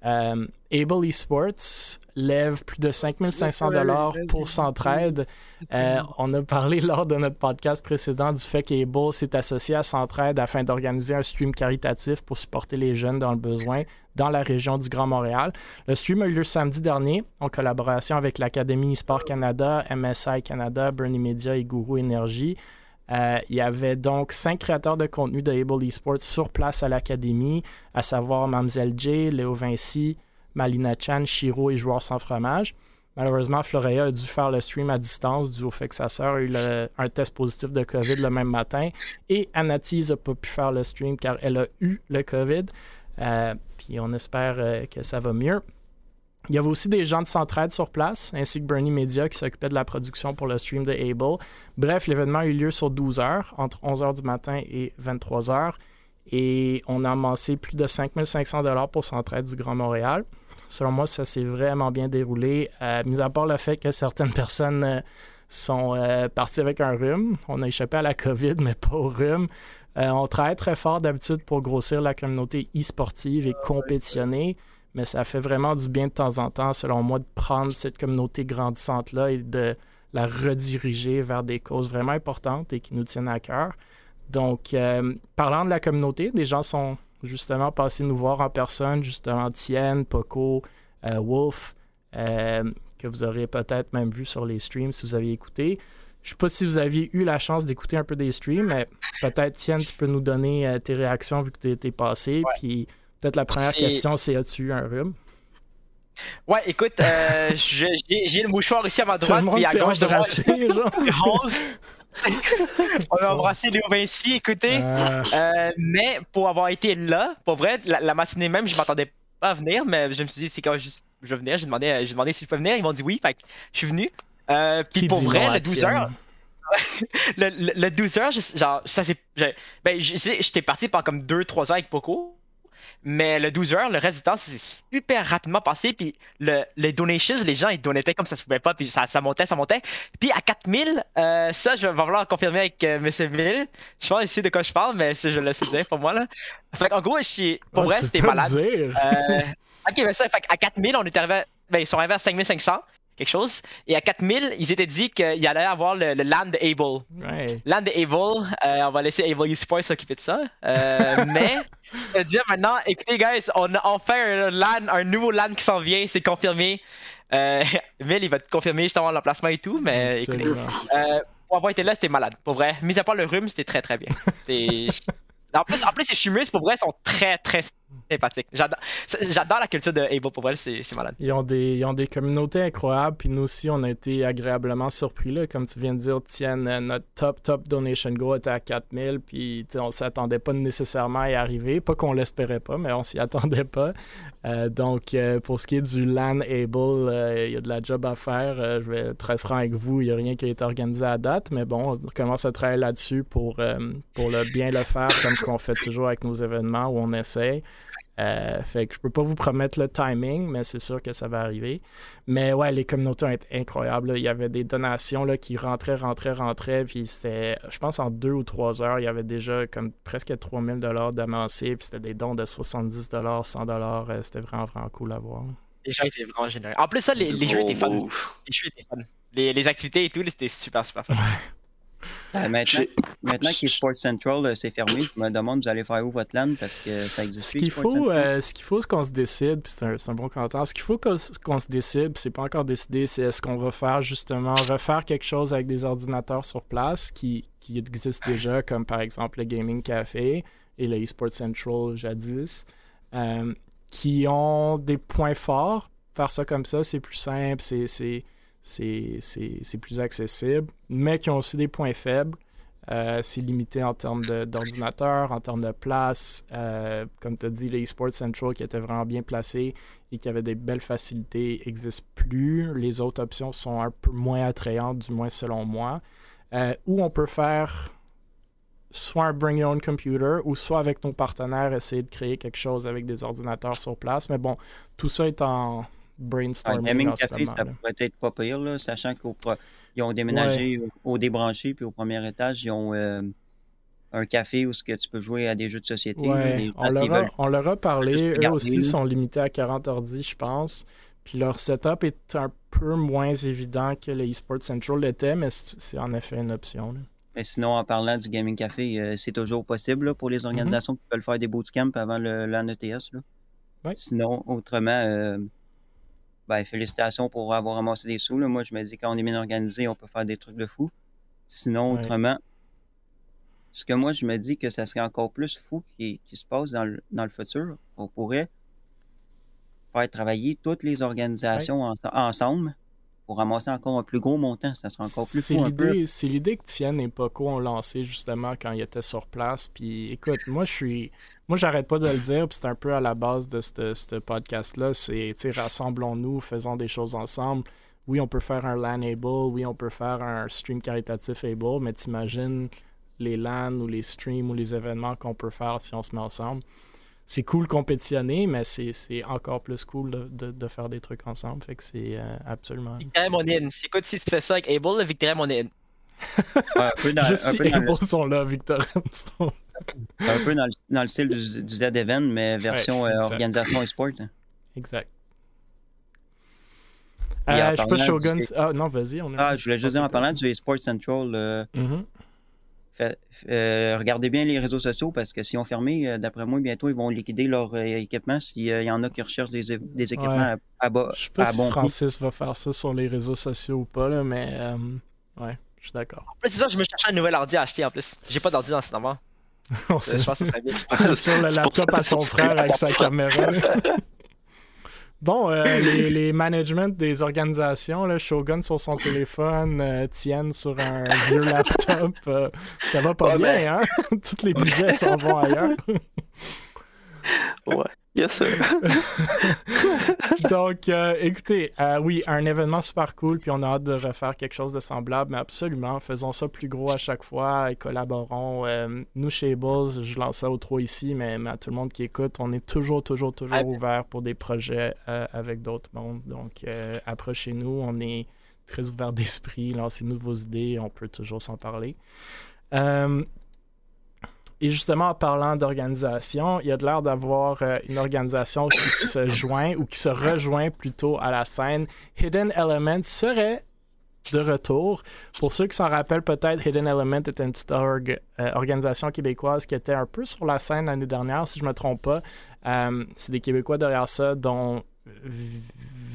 euh, Able Esports lève plus de 5500 dollars pour Centraide. Euh, on a parlé lors de notre podcast précédent du fait qu'Able s'est associé à Centraide afin d'organiser un stream caritatif pour supporter les jeunes dans le besoin dans la région du Grand Montréal. Le stream a eu lieu samedi dernier en collaboration avec l'Académie eSport Canada, MSI Canada, Bernie Media et Guru Énergie. Euh, il y avait donc cinq créateurs de contenu de Able Esports sur place à l'Académie, à savoir Mamzelle J, Léo Vinci, Malina Chan, Shiro et Joueurs sans fromage. Malheureusement, Florea a dû faire le stream à distance dû au fait que sa sœur a eu un test positif de COVID le même matin. Et Anatis n'a pas pu faire le stream car elle a eu le COVID. Euh, puis on espère euh, que ça va mieux. Il y avait aussi des gens de Centraide sur place, ainsi que Bernie Media qui s'occupait de la production pour le stream de Able. Bref, l'événement a eu lieu sur 12 heures, entre 11 heures du matin et 23 heures. Et on a amassé plus de 5500 dollars pour Centraide du Grand Montréal. Selon moi, ça s'est vraiment bien déroulé, euh, mis à part le fait que certaines personnes euh, sont euh, parties avec un rhume. On a échappé à la COVID, mais pas au rhume. On travaille très fort d'habitude pour grossir la communauté e-sportive et compétitionner, mais ça fait vraiment du bien de temps en temps, selon moi, de prendre cette communauté grandissante-là et de la rediriger vers des causes vraiment importantes et qui nous tiennent à cœur. Donc, euh, parlant de la communauté, des gens sont justement passés nous voir en personne, justement Tienne, Poco, euh, Wolf, euh, que vous aurez peut-être même vu sur les streams si vous aviez écouté. Je sais pas si vous aviez eu la chance d'écouter un peu des streams, mais peut-être, Tienne, tu peux nous donner tes réactions vu que tu étais passé. Puis peut-être la première question, c'est as-tu eu un rhume? Ouais, écoute, euh, je- j'ai le mouchoir ici à ma droite, puis à gauche de moi. On a embrassé Léo Vinci, écoutez. Euh, Euh, mais pour avoir été là, pour vrai, la, la matinée même, je m'attendais pas à venir, mais je me suis dit, c'est quand je, je vais venir, j'ai demandé, j'ai demandé si je peux venir, ils m'ont dit oui, fait que je suis venu. Euh, puis pour vrai, le 12 Tienne? heures, le, le, le 12 heures, je- genre, ça c'est. Ben, j'étais parti pendant comme 2-3 heures avec Poco. Mais le 12 heures, le reste du temps, c'est super rapidement passé. Puis le, les donations, les gens, ils donaient comme ça se pouvait pas. Puis ça, ça montait, ça montait. Puis à 4000, euh, ça, je vais falloir confirmer avec euh, M. Bill. Je pense ici de quoi je parle, mais ça, je le sais dire pour moi. Là. Fait en gros, je suis- pour Ah, vrai, c'était malade. dire. Euh, ok, mais ça, fait à 4000, on est arrivé. à- Ben, ils sont arrivés à 5500, quelque chose. Et à 4000, ils étaient dit qu'il allait avoir le, le land de Able. Land de Able, euh, on va laisser Able Esports s'occuper de ça. Euh, mais, je veux dire maintenant, écoutez, guys, on a enfin un land, un nouveau land qui s'en vient, c'est confirmé. Euh, Mel, il va te confirmer justement l'emplacement et tout, mais écoutez, euh, pour avoir été là, c'était malade, pour vrai. Mis à part le rhume, c'était très très bien. En plus, en plus, les Chumus, pour vrai, sont très très sympathiques. J'adore j'adore la culture de Able, pour vrai, c'est malade. Ils ont, des, ils ont des communautés incroyables, puis nous aussi, on a été agréablement surpris. Là. Comme tu viens de dire, Tienne, euh, notre top, top donation goal était à 4000, puis on s'attendait pas nécessairement à y arriver. Pas qu'on l'espérait pas, mais on s'y attendait pas. Euh, donc, euh, pour ce qui est du LAN Able, il y a de la job à faire. Je vais être très franc avec vous, il n'y a rien qui a été organisé à date, mais bon, on commence à travailler là-dessus pour, pour le bien le faire, comme qu'on fait toujours avec nos événements où on essaye. Euh, fait que je peux pas vous promettre le timing, mais c'est sûr que ça va arriver. Mais ouais, les communautés ont été incroyables. là. Il y avait des donations là, qui rentraient, rentraient, rentraient. Puis c'était, je pense, en deux ou trois heures, il y avait déjà comme presque 3000 dollars d'amassés. Puis c'était des dons de 70 dollars, 100 dollars. C'était vraiment, vraiment cool à voir. Les gens étaient vraiment généreux. En plus, ça, les, les jeux étaient fun. Les jeux étaient fun. Les, les activités et tout, là, c'était super, super fun. Euh, maintenant, maintenant qu'eSports Central euh, c'est fermé, je me demande vous allez faire où votre LAN parce que ça existe Ce qu'il faut, euh, ce qu'il faut, c'est qu'on se décide, puis c'est un, bon commentaire. Ce qu'il faut qu'on, se décide, puis c'est pas encore décidé, c'est est-ce qu'on va faire justement refaire quelque chose avec des ordinateurs sur place qui, qui existent déjà, comme par exemple le Gaming Café et le eSports Central jadis, euh, qui ont des points forts. Faire ça comme ça, c'est plus simple, c'est, c'est, plus accessible, mais qui ont aussi des points faibles. Euh, c'est limité en termes d'ordinateur, en termes de place. Euh, comme tu as dit, les Central qui était vraiment bien placé et qui avait des belles facilités n'existent plus. Les autres options sont un peu moins attrayantes, du moins selon moi. Euh, ou on peut faire soit un bring your own computer ou soit avec nos partenaires essayer de créer quelque chose avec des ordinateurs sur place. Mais bon, tout ça est en Un brainstorming gaming café, ça pourrait être pas pire, là, sachant qu'ils ont déménagé au, au débranché, puis au premier étage, ils ont euh, un café où ce que tu peux jouer à des jeux de société. Ouais, on, leur a, veulent- on leur a parlé. Eux aussi sont limités à 40 ordi, je pense. Puis leur setup est un peu moins évident que le eSports Central l'était, mais c'est en effet une option. là. Mais sinon, en parlant du gaming café, euh, c'est toujours possible là, pour les organisations qui veulent faire des bootcamps avant l'an ETS. Là. Sinon, autrement, euh, ben, félicitations pour avoir ramassé des sous. Là. Moi, je me dis, quand on est bien organisé, on peut faire des trucs de fou. Sinon, Ouais. autrement, ce que moi, je me dis que ça serait encore plus fou qui, qui se passe dans le, dans le futur. On pourrait faire travailler toutes les organisations ense- ensemble pour ramasser encore un plus gros montant. Ça serait encore plus C'est fou c'est l'idée que Tienne et Poco ont lancé justement quand ils étaient sur place. Puis écoute, moi je suis, moi j'arrête pas de le dire. Puis c'est un peu à la base de ce podcast-là. C'est, rassemblons-nous, faisons des choses ensemble. Oui, on peut faire un LAN able, oui, on peut faire un stream caritatif able, mais t'imagines les LAN ou les streams ou les événements qu'on peut faire si on se met ensemble. C'est cool compétitionner, mais c'est, c'est encore plus cool de, de- de faire des trucs ensemble. Fait que c'est euh, absolument. Victoria mon in. Si, écoute, si tu fais ça avec Able, in. Ouais, un peu dans, Juste un si peu dans le- Able sont là, sont- un peu dans le, dans le style du, du Z-Event, mais version Ouais, euh, organisation e-sport. hein. Exact. Euh, je sais pas, Shogun. du- Ah non, vas-y. On a... Ah, je voulais juste dire, en parlant du e-sport Central, euh, Mhm. Fait- euh, regardez bien les réseaux sociaux parce que si on fermé, euh, d'après moi, bientôt, ils vont liquider leur euh, équipement s'il y en a qui recherchent des, équipements Ouais. à, à bas, Je sais pas si bon prix. Francis va faire ça sur les réseaux sociaux ou pas, là, mais euh, ouais, je suis d'accord. En plus, c'est ça, je me cherchais un nouvel ordi à acheter en plus. J'ai pas d'ordi dans ce moment. On Je sait. pense que ça serait bien. sur le laptop à son frère avec sa caméra. Bon, euh, les, les managements des organisations, là, Shogun sur son téléphone, euh, Tien sur un vieux laptop, euh, ça va pas Ouais, bien, hein? Tous les budgets s'en vont ailleurs. Ouais. Yes, sir. Donc, euh, écoutez, euh, oui, un événement super cool, puis on a hâte de refaire quelque chose de semblable, mais absolument, faisons ça plus gros à chaque fois et collaborons. Euh, nous, chez Bulls, je lance ça aux trois ici, mais, mais à tout le monde qui écoute, on est toujours, toujours, toujours Ah, ouvert pour des projets avec d'autres mondes. Donc, approchez-nous, on est très ouvert d'esprit, lancez-nous vos idées, on peut toujours s'en parler. Et justement, en parlant d'organisation, il y a de l'air d'avoir euh, une organisation qui se joint ou qui se rejoint plutôt à la scène. Hidden Element serait de retour. Pour ceux qui s'en rappellent peut-être, Hidden Element était une petite org- euh, organisation québécoise qui était un peu sur la scène l'année dernière, si je ne me trompe pas. Euh, C'est des Québécois derrière ça, dont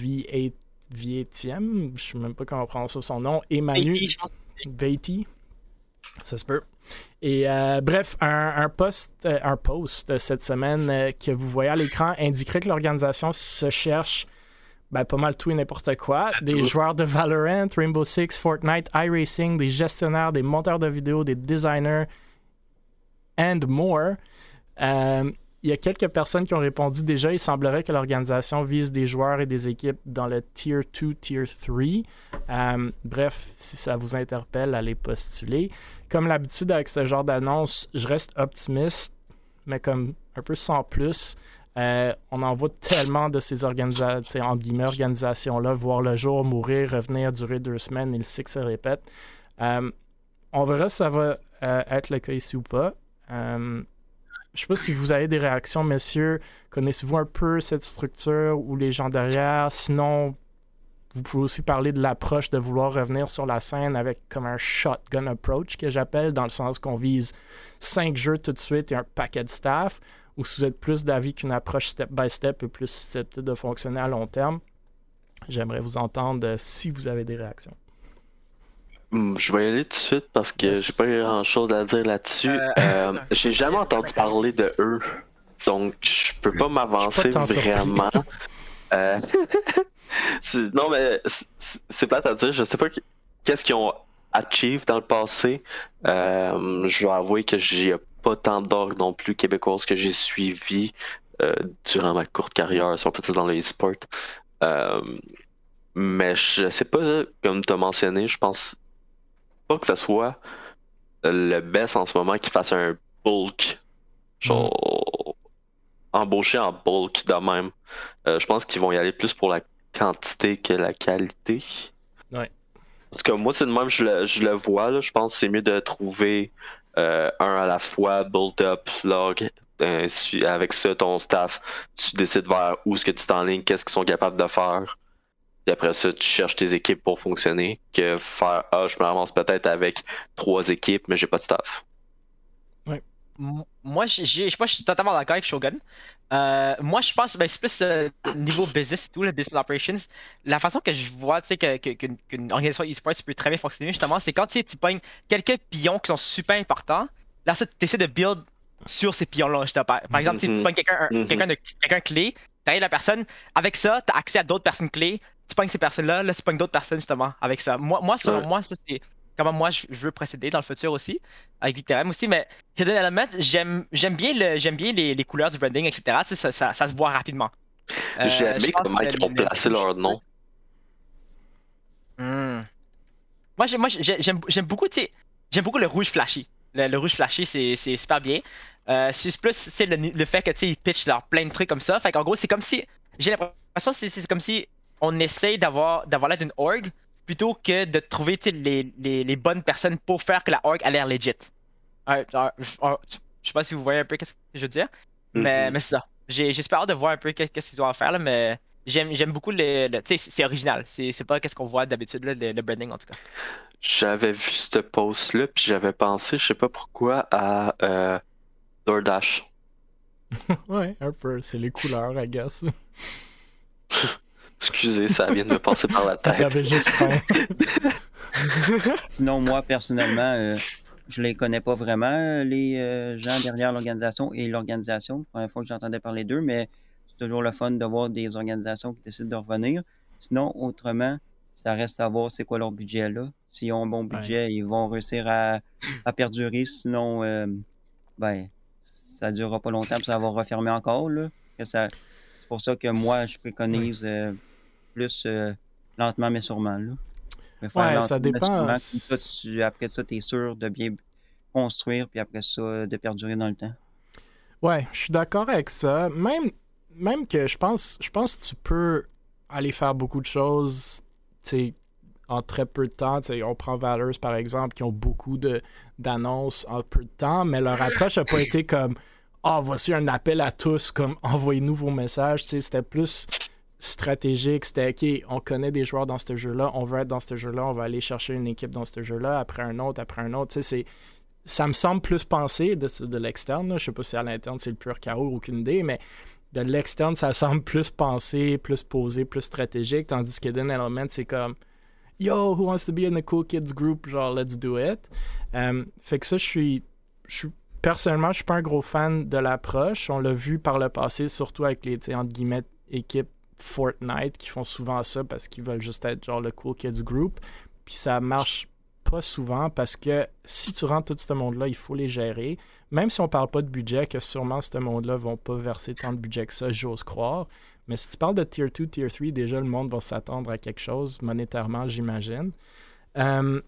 V8 Vietième, je ne sais même pas comment on prononce son nom, et Manu. Beatty. Ça se peut. Et euh, bref, un, un post, euh, un post cette semaine euh, que vous voyez à l'écran indiquerait que l'organisation se cherche ben, pas mal tout et n'importe quoi. Des joueurs de Valorant, Rainbow Six, Fortnite, iRacing, des gestionnaires, des monteurs de vidéos, des designers, and more. Euh, il y a quelques personnes qui ont répondu déjà. Il semblerait que l'organisation vise des joueurs et des équipes dans le Tier 2, Tier 3. Euh, bref, si ça vous interpelle, allez postuler. Comme l'habitude avec ce genre d'annonce, je reste optimiste, mais comme un peu sans plus. Euh, on en voit tellement de ces entre guillemets, organisations-là, voir le jour, mourir, revenir, durer deux semaines, et le cycle se répète. Euh, on verra si ça va euh, être le cas ici ou pas. Je sais pas si vous avez des réactions, messieurs. Connaissez-vous un peu cette structure ou les gens derrière? Sinon, vous pouvez aussi parler de l'approche de vouloir revenir sur la scène avec comme un shotgun approach que j'appelle, dans le sens qu'on vise cinq jeux tout de suite et un paquet de staff, ou si vous êtes plus d'avis qu'une approche step by step et plus susceptible de fonctionner à long terme. J'aimerais vous entendre euh, si vous avez des réactions. Hmm, Je vais y aller tout de suite parce que j'ai pas grand chose à dire là-dessus. Euh, Euh, j'ai jamais entendu parler de eux, donc je peux pas m'avancer vraiment. Euh, non, mais c'est- plate à dire. Je sais pas qu- qu'est-ce qu'ils ont achieve dans le passé. Euh, je dois avouer que j'ai pas tant d'orgues non plus québécoises que j'ai suivi euh, durant ma courte carrière, si on peut dire dans le e-sport. Euh, mais je sais pas, comme tu as mentionné, je pense pas que ce soit le best en ce moment qui fasse un bulk. Embaucher en bulk de même. Euh, je pense qu'ils vont y aller plus pour la quantité que la qualité. Ouais. En tout cas, moi, c'est de même, je le, je le vois. là. Je pense que c'est mieux de trouver euh, un à la fois, build up, log. euh, avec ça, ton staff, tu décides vers où est-ce que tu t'enlignes, qu'est-ce qu'ils sont capables de faire. Puis après ça, tu cherches tes équipes pour fonctionner. Que faire, ah, je me ramasse peut-être avec trois équipes, mais j'ai pas de staff. M- Moi, je je suis totalement d'accord avec Shogun. Euh, moi, je pense, ben, c'est plus euh, niveau business et tout, le business operations. La façon que je vois, tu sais, que- qu'une organisation e-sport peut très bien fonctionner, justement, c'est quand tu tu pognes quelques pions qui sont super importants. Là, tu essaies de build sur ces pions-là, justement. Par, par exemple, tu sais, Mhm. tu pognes quelqu'un un- quelqu'un de quelqu'un clé, t'arrives la personne, avec ça, t'as accès à d'autres personnes clés, tu pognes ces personnes-là, là, tu pognes d'autres personnes, justement, avec ça. Moi, moi selon Ouais. moi, ça, c'est comment moi, je, veux procéder dans le futur aussi, avec Victoriam aussi, mais j'aime j'aime bien, le, j'aime bien les, les couleurs du branding, etc. Tu sais, ça, ça, ça se voit rapidement. Euh, j'ai je aimé pense comment ils ont placé le- leur nom. Hmm. Moi, j'ai- moi j'ai- j'aime j'aime beaucoup, tu sais, j'aime beaucoup le rouge flashy. Le, le rouge flashy, c'est super bien. Euh, c'est plus c'est le, le fait que tu sais, ils pitchent leur plein de trucs comme ça. Fait qu'en gros, c'est comme si j'ai l'impression que c'est c'est comme si on essaye d'avoir d'avoir l'aide d'une org plutôt que de trouver les, les, les bonnes personnes pour faire que la org a l'air legit. Ouais, genre, je je sais pas si vous voyez un peu qu'est-ce que je veux dire, mais, Mhm. mais c'est ça. J'ai j'espère de voir un peu qu'est-ce qu'ils à faire là, mais j'aime j'aime beaucoup le, le- tu sais, c'est- original. C'est c'est pas qu'est-ce qu'on voit d'habitude là, le, le branding en tout cas. J'avais vu ce post-là, puis j'avais pensé, je sais pas pourquoi, à euh, DoorDash. Ouais, un peu. C'est les couleurs, I guess. Excusez, ça vient de me passer par la tête. T'avais juste faim. Sinon, moi, personnellement, euh, je les connais pas vraiment, euh, les euh, gens derrière l'organisation et l'organisation. Première fois que j'entendais parler d'eux, mais c'est toujours le fun de voir des organisations qui décident de revenir. Sinon, autrement, ça reste à voir c'est quoi leur budget là. S'ils ont un bon budget, ils vont réussir à, à perdurer. Sinon, euh, ben, ça durera pas longtemps, puis ça va refermer encore. Là. Que ça- C'est pour ça que moi, je préconise euh, plus euh, lentement mais sûrement. Là. Mais Ouais, ça dépend. sûrement, comme ça, tu- après ça, tu es sûr de bien construire, puis après ça, de perdurer dans le temps. Ouais, je suis d'accord avec ça. Même, même que je pense, je pense que tu peux aller faire beaucoup de choses en très peu de temps. On prend Valors, par exemple, qui ont beaucoup d'annonces en peu de temps, mais leur approche n'a pas été comme Ah, voici un appel à tous, comme envoyez-nous vos messages. C'était plus stratégique. C'était OK, on connaît des joueurs dans ce jeu-là, on veut être dans ce jeu-là, on va aller chercher une équipe dans ce jeu-là, après un autre, après un autre. C'est ça me semble plus pensé de, de l'externe. Je sais pas si à l'interne c'est le pur chaos, aucune idée, mais de l'externe, ça semble plus pensé, plus posé, plus stratégique, tandis que Hidden Element, c'est comme Yo, who wants to be in the cool kids group? Genre, let's do it. Euh, fait que ça, je suis. Je personnellement, je suis pas un gros fan de l'approche. On l'a vu par le passé, surtout avec les, guillemets, équipes Fortnite qui font souvent ça parce qu'ils veulent juste être genre le cool kids group. Puis ça marche pas souvent parce que si tu rentres tout ce monde-là, il faut les gérer. Même si on parle pas de budget, que sûrement ce monde-là vont pas verser tant de budget que ça, j'ose croire. Mais si tu parles de Tier 2, Tier 3, déjà le monde va s'attendre à quelque chose monétairement, j'imagine. Euh,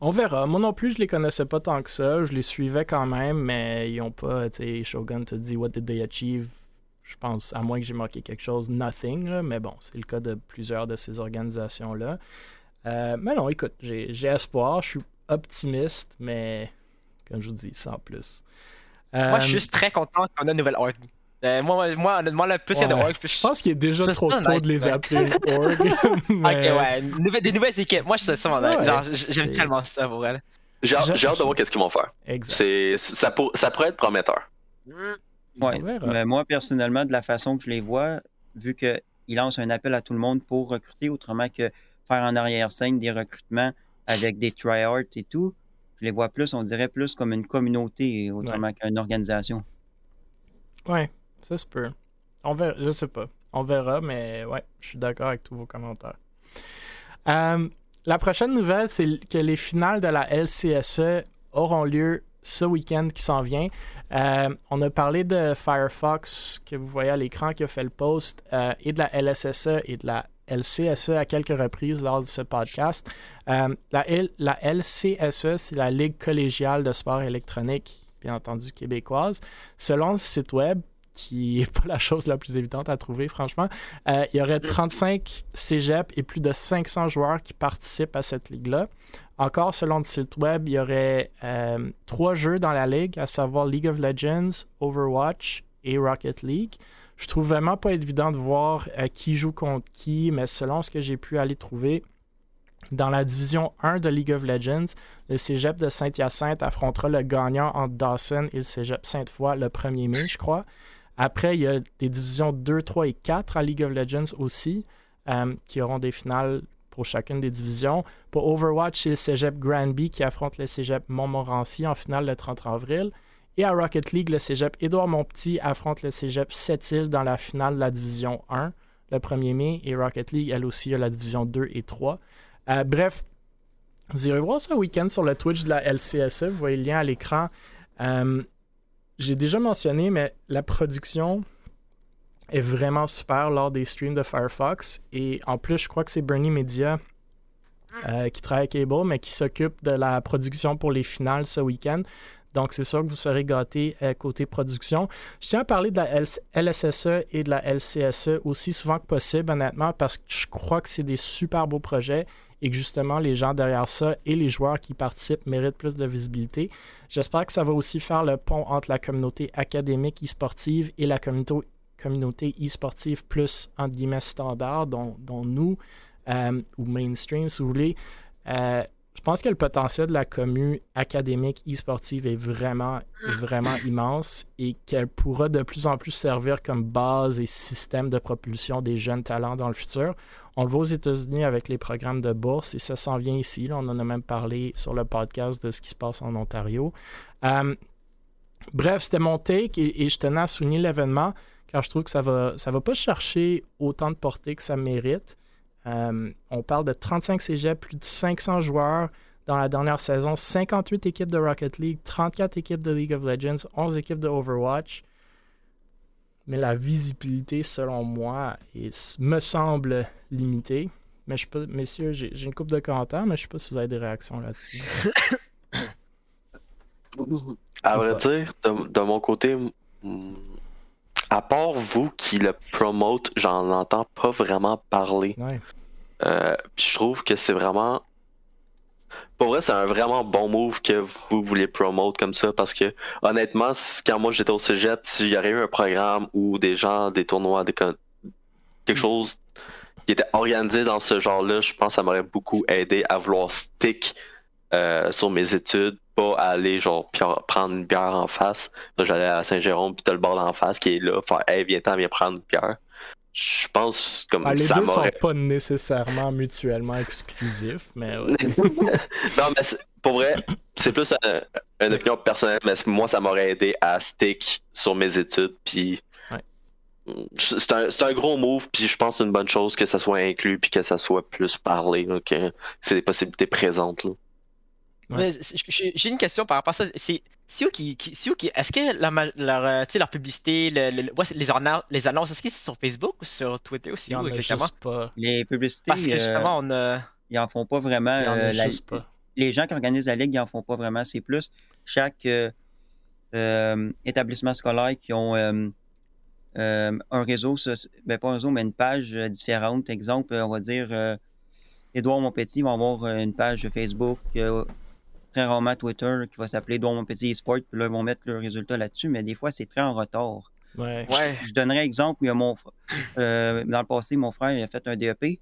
on verra. Moi non plus, je les connaissais pas tant que ça. Je les suivais quand même, mais ils ont pas, tu sais, Shogun te dit What did they achieve? Je pense, à moins que j'ai manqué quelque chose, nothing. là. mais bon, c'est le cas de plusieurs de ces organisations-là. Euh, mais non, écoute, j'ai espoir. Je suis optimiste, mais comme je vous dis, sans plus. Moi, je suis Euh, juste très content qu'on a une nouvelle org. Euh, moi, moi, honnêtement, le plus il y a de org, plus Je pense qu'il est déjà trop tôt de les appeler org. mais- Ok, ouais, des nouvelles équipes. Moi, je suis ça, mon Ouais, Genre, j'aime tellement ça pour elle. J'ai hâte, de voir qu'est-ce qu'ils vont faire. Exact. C'est, ça, pour- ça pourrait être prometteur. Ouais. Mais moi, personnellement, de la façon que je les vois, vu qu'ils lancent un appel à tout le monde pour recruter, autrement que faire en arrière-scène des recrutements avec des tryouts et tout, je les vois plus, on dirait plus comme une communauté, autrement qu'une organisation. Ouais, ça se peut. On verra, je sais pas. On verra, mais ouais, je suis d'accord avec tous vos commentaires. Euh, la prochaine nouvelle, c'est que les finales de la LCSE auront lieu ce week-end qui s'en vient. Euh, on a parlé de Firefox que vous voyez à l'écran qui a fait le post euh, et de la LSSE et de la LCSE à quelques reprises lors de ce podcast. Euh, la, L- la LCSE, c'est la Ligue collégiale de sport électronique, bien entendu québécoise. Selon le site web, qui n'est pas la chose la plus évidente à trouver, franchement, il y aurait 35 cégeps et plus de 500 joueurs qui participent à cette ligue-là. Encore, selon le site web, il y aurait euh, trois jeux dans la ligue, à savoir League of Legends, Overwatch et Rocket League. Je trouve vraiment pas évident de voir euh, qui joue contre qui, mais selon ce que j'ai pu aller trouver, dans la division 1 de League of Legends, le cégep de Saint-Hyacinthe affrontera le gagnant entre Dawson et le cégep Sainte-Foy le 1er mai, je crois. Après, il y a des divisions 2, 3 et 4 à League of Legends aussi, euh, qui auront des finales pour chacune des divisions. Pour Overwatch, c'est le cégep Granby qui affronte le cégep Montmorency en finale le 30 avril. Et à Rocket League, le cégep Édouard Montpetit affronte le cégep Sept-Îles dans la finale de la division 1 le 1er mai. Et Rocket League, elle aussi, a la division 2 et 3. Euh, bref, vous irez voir ça week-end sur le Twitch de la LCSE. Vous voyez le lien à l'écran. Euh, J'ai déjà mentionné, mais la production est vraiment super lors des streams de Firefox. Et en plus, je crois que c'est Bernie Media euh, qui travaille avec Cable, mais qui s'occupe de la production pour les finales ce week-end. Donc, c'est sûr que vous serez gâtés euh, côté production. Je tiens à parler de la LSSE et de la LCSE aussi souvent que possible, honnêtement, parce que je crois que c'est des super beaux projets et que justement, les gens derrière ça et les joueurs qui participent méritent plus de visibilité. J'espère que ça va aussi faire le pont entre la communauté académique e-sportive et la communauté communauté e-sportive plus, entre guillemets, standard, dont, dont nous, euh, ou mainstream, si vous voulez. Euh, je pense que le potentiel de la commu académique e-sportive est vraiment, vraiment immense et qu'elle pourra de plus en plus servir comme base et système de propulsion des jeunes talents dans le futur. On le voit aux États-Unis avec les programmes de bourse et ça s'en vient ici. On en a même parlé sur le podcast de ce qui se passe en Ontario. Euh, bref, c'était mon take et je tenais à souligner l'événement car je trouve que ça va, ça va pas chercher autant de portée que ça mérite. Euh, on parle de 35 cégeps, plus de 500 joueurs dans la dernière saison, 58 équipes de Rocket League, 34 équipes de League of Legends, 11 équipes de Overwatch. Mais la visibilité, selon moi, est- me semble limitée. Mais je pas, messieurs, j'ai j'ai une couple de commentaires, mais je sais pas si vous avez des réactions là-dessus. À vrai dire, de, de mon côté, à part vous qui le promote, j'en entends pas vraiment parler. Ouais. Euh, je trouve que c'est vraiment. Pour vrai, c'est un vraiment bon move que vous voulez promote comme ça parce que honnêtement, quand moi j'étais au cégep, s'il y aurait eu un programme ou des gens, des tournois, des con- quelque chose qui était organisé dans ce genre-là, je pense que ça m'aurait beaucoup aidé à vouloir stick euh, sur mes études, pas aller genre prendre une bière en face. J'allais à Saint-Jérôme, puis t'as le bord en face qui est là, faire Hey, viens-t'en, viens prendre une bière. Je pense comme Ah, les ça deux sont pas nécessairement mutuellement exclusifs, mais ouais. non, mais pour vrai, c'est plus un- une opinion personnelle, mais moi, ça m'aurait aidé à stick sur mes études, puis. Ouais. C'est un, un gros move, puis je pense que c'est une bonne chose que ça soit inclus, puis que ça soit plus parlé, là, que c'est des possibilités présentes. Là. Ouais. J'ai une question par rapport à ça. C'est qui, est-ce que la leur, euh, tu sais, leur publicité, le, les, annonces, les annonces, est-ce que c'est sur Facebook ou sur Twitter aussi en exactement? pas. Les publicités, Parce que euh, justement, on a. ils en font pas vraiment. En euh, la- juste pas. les gens qui organisent la ligue, ils en font pas vraiment. C'est plus chaque euh, euh, établissement scolaire qui ont euh, euh, un réseau, ben pas un réseau, mais une page euh, différente. Exemple, on va dire euh, Édouard Montpetit va avoir euh, une page Facebook, euh, très rarement Twitter, qui va s'appeler Édouard Montpetit eSport, puis là, ils vont mettre leurs résultats là-dessus, mais des fois, c'est très en retard. Ouais. Ouais. Je donnerais exemple, il y a mon, fr- euh, dans le passé, mon frère il a fait un DEP.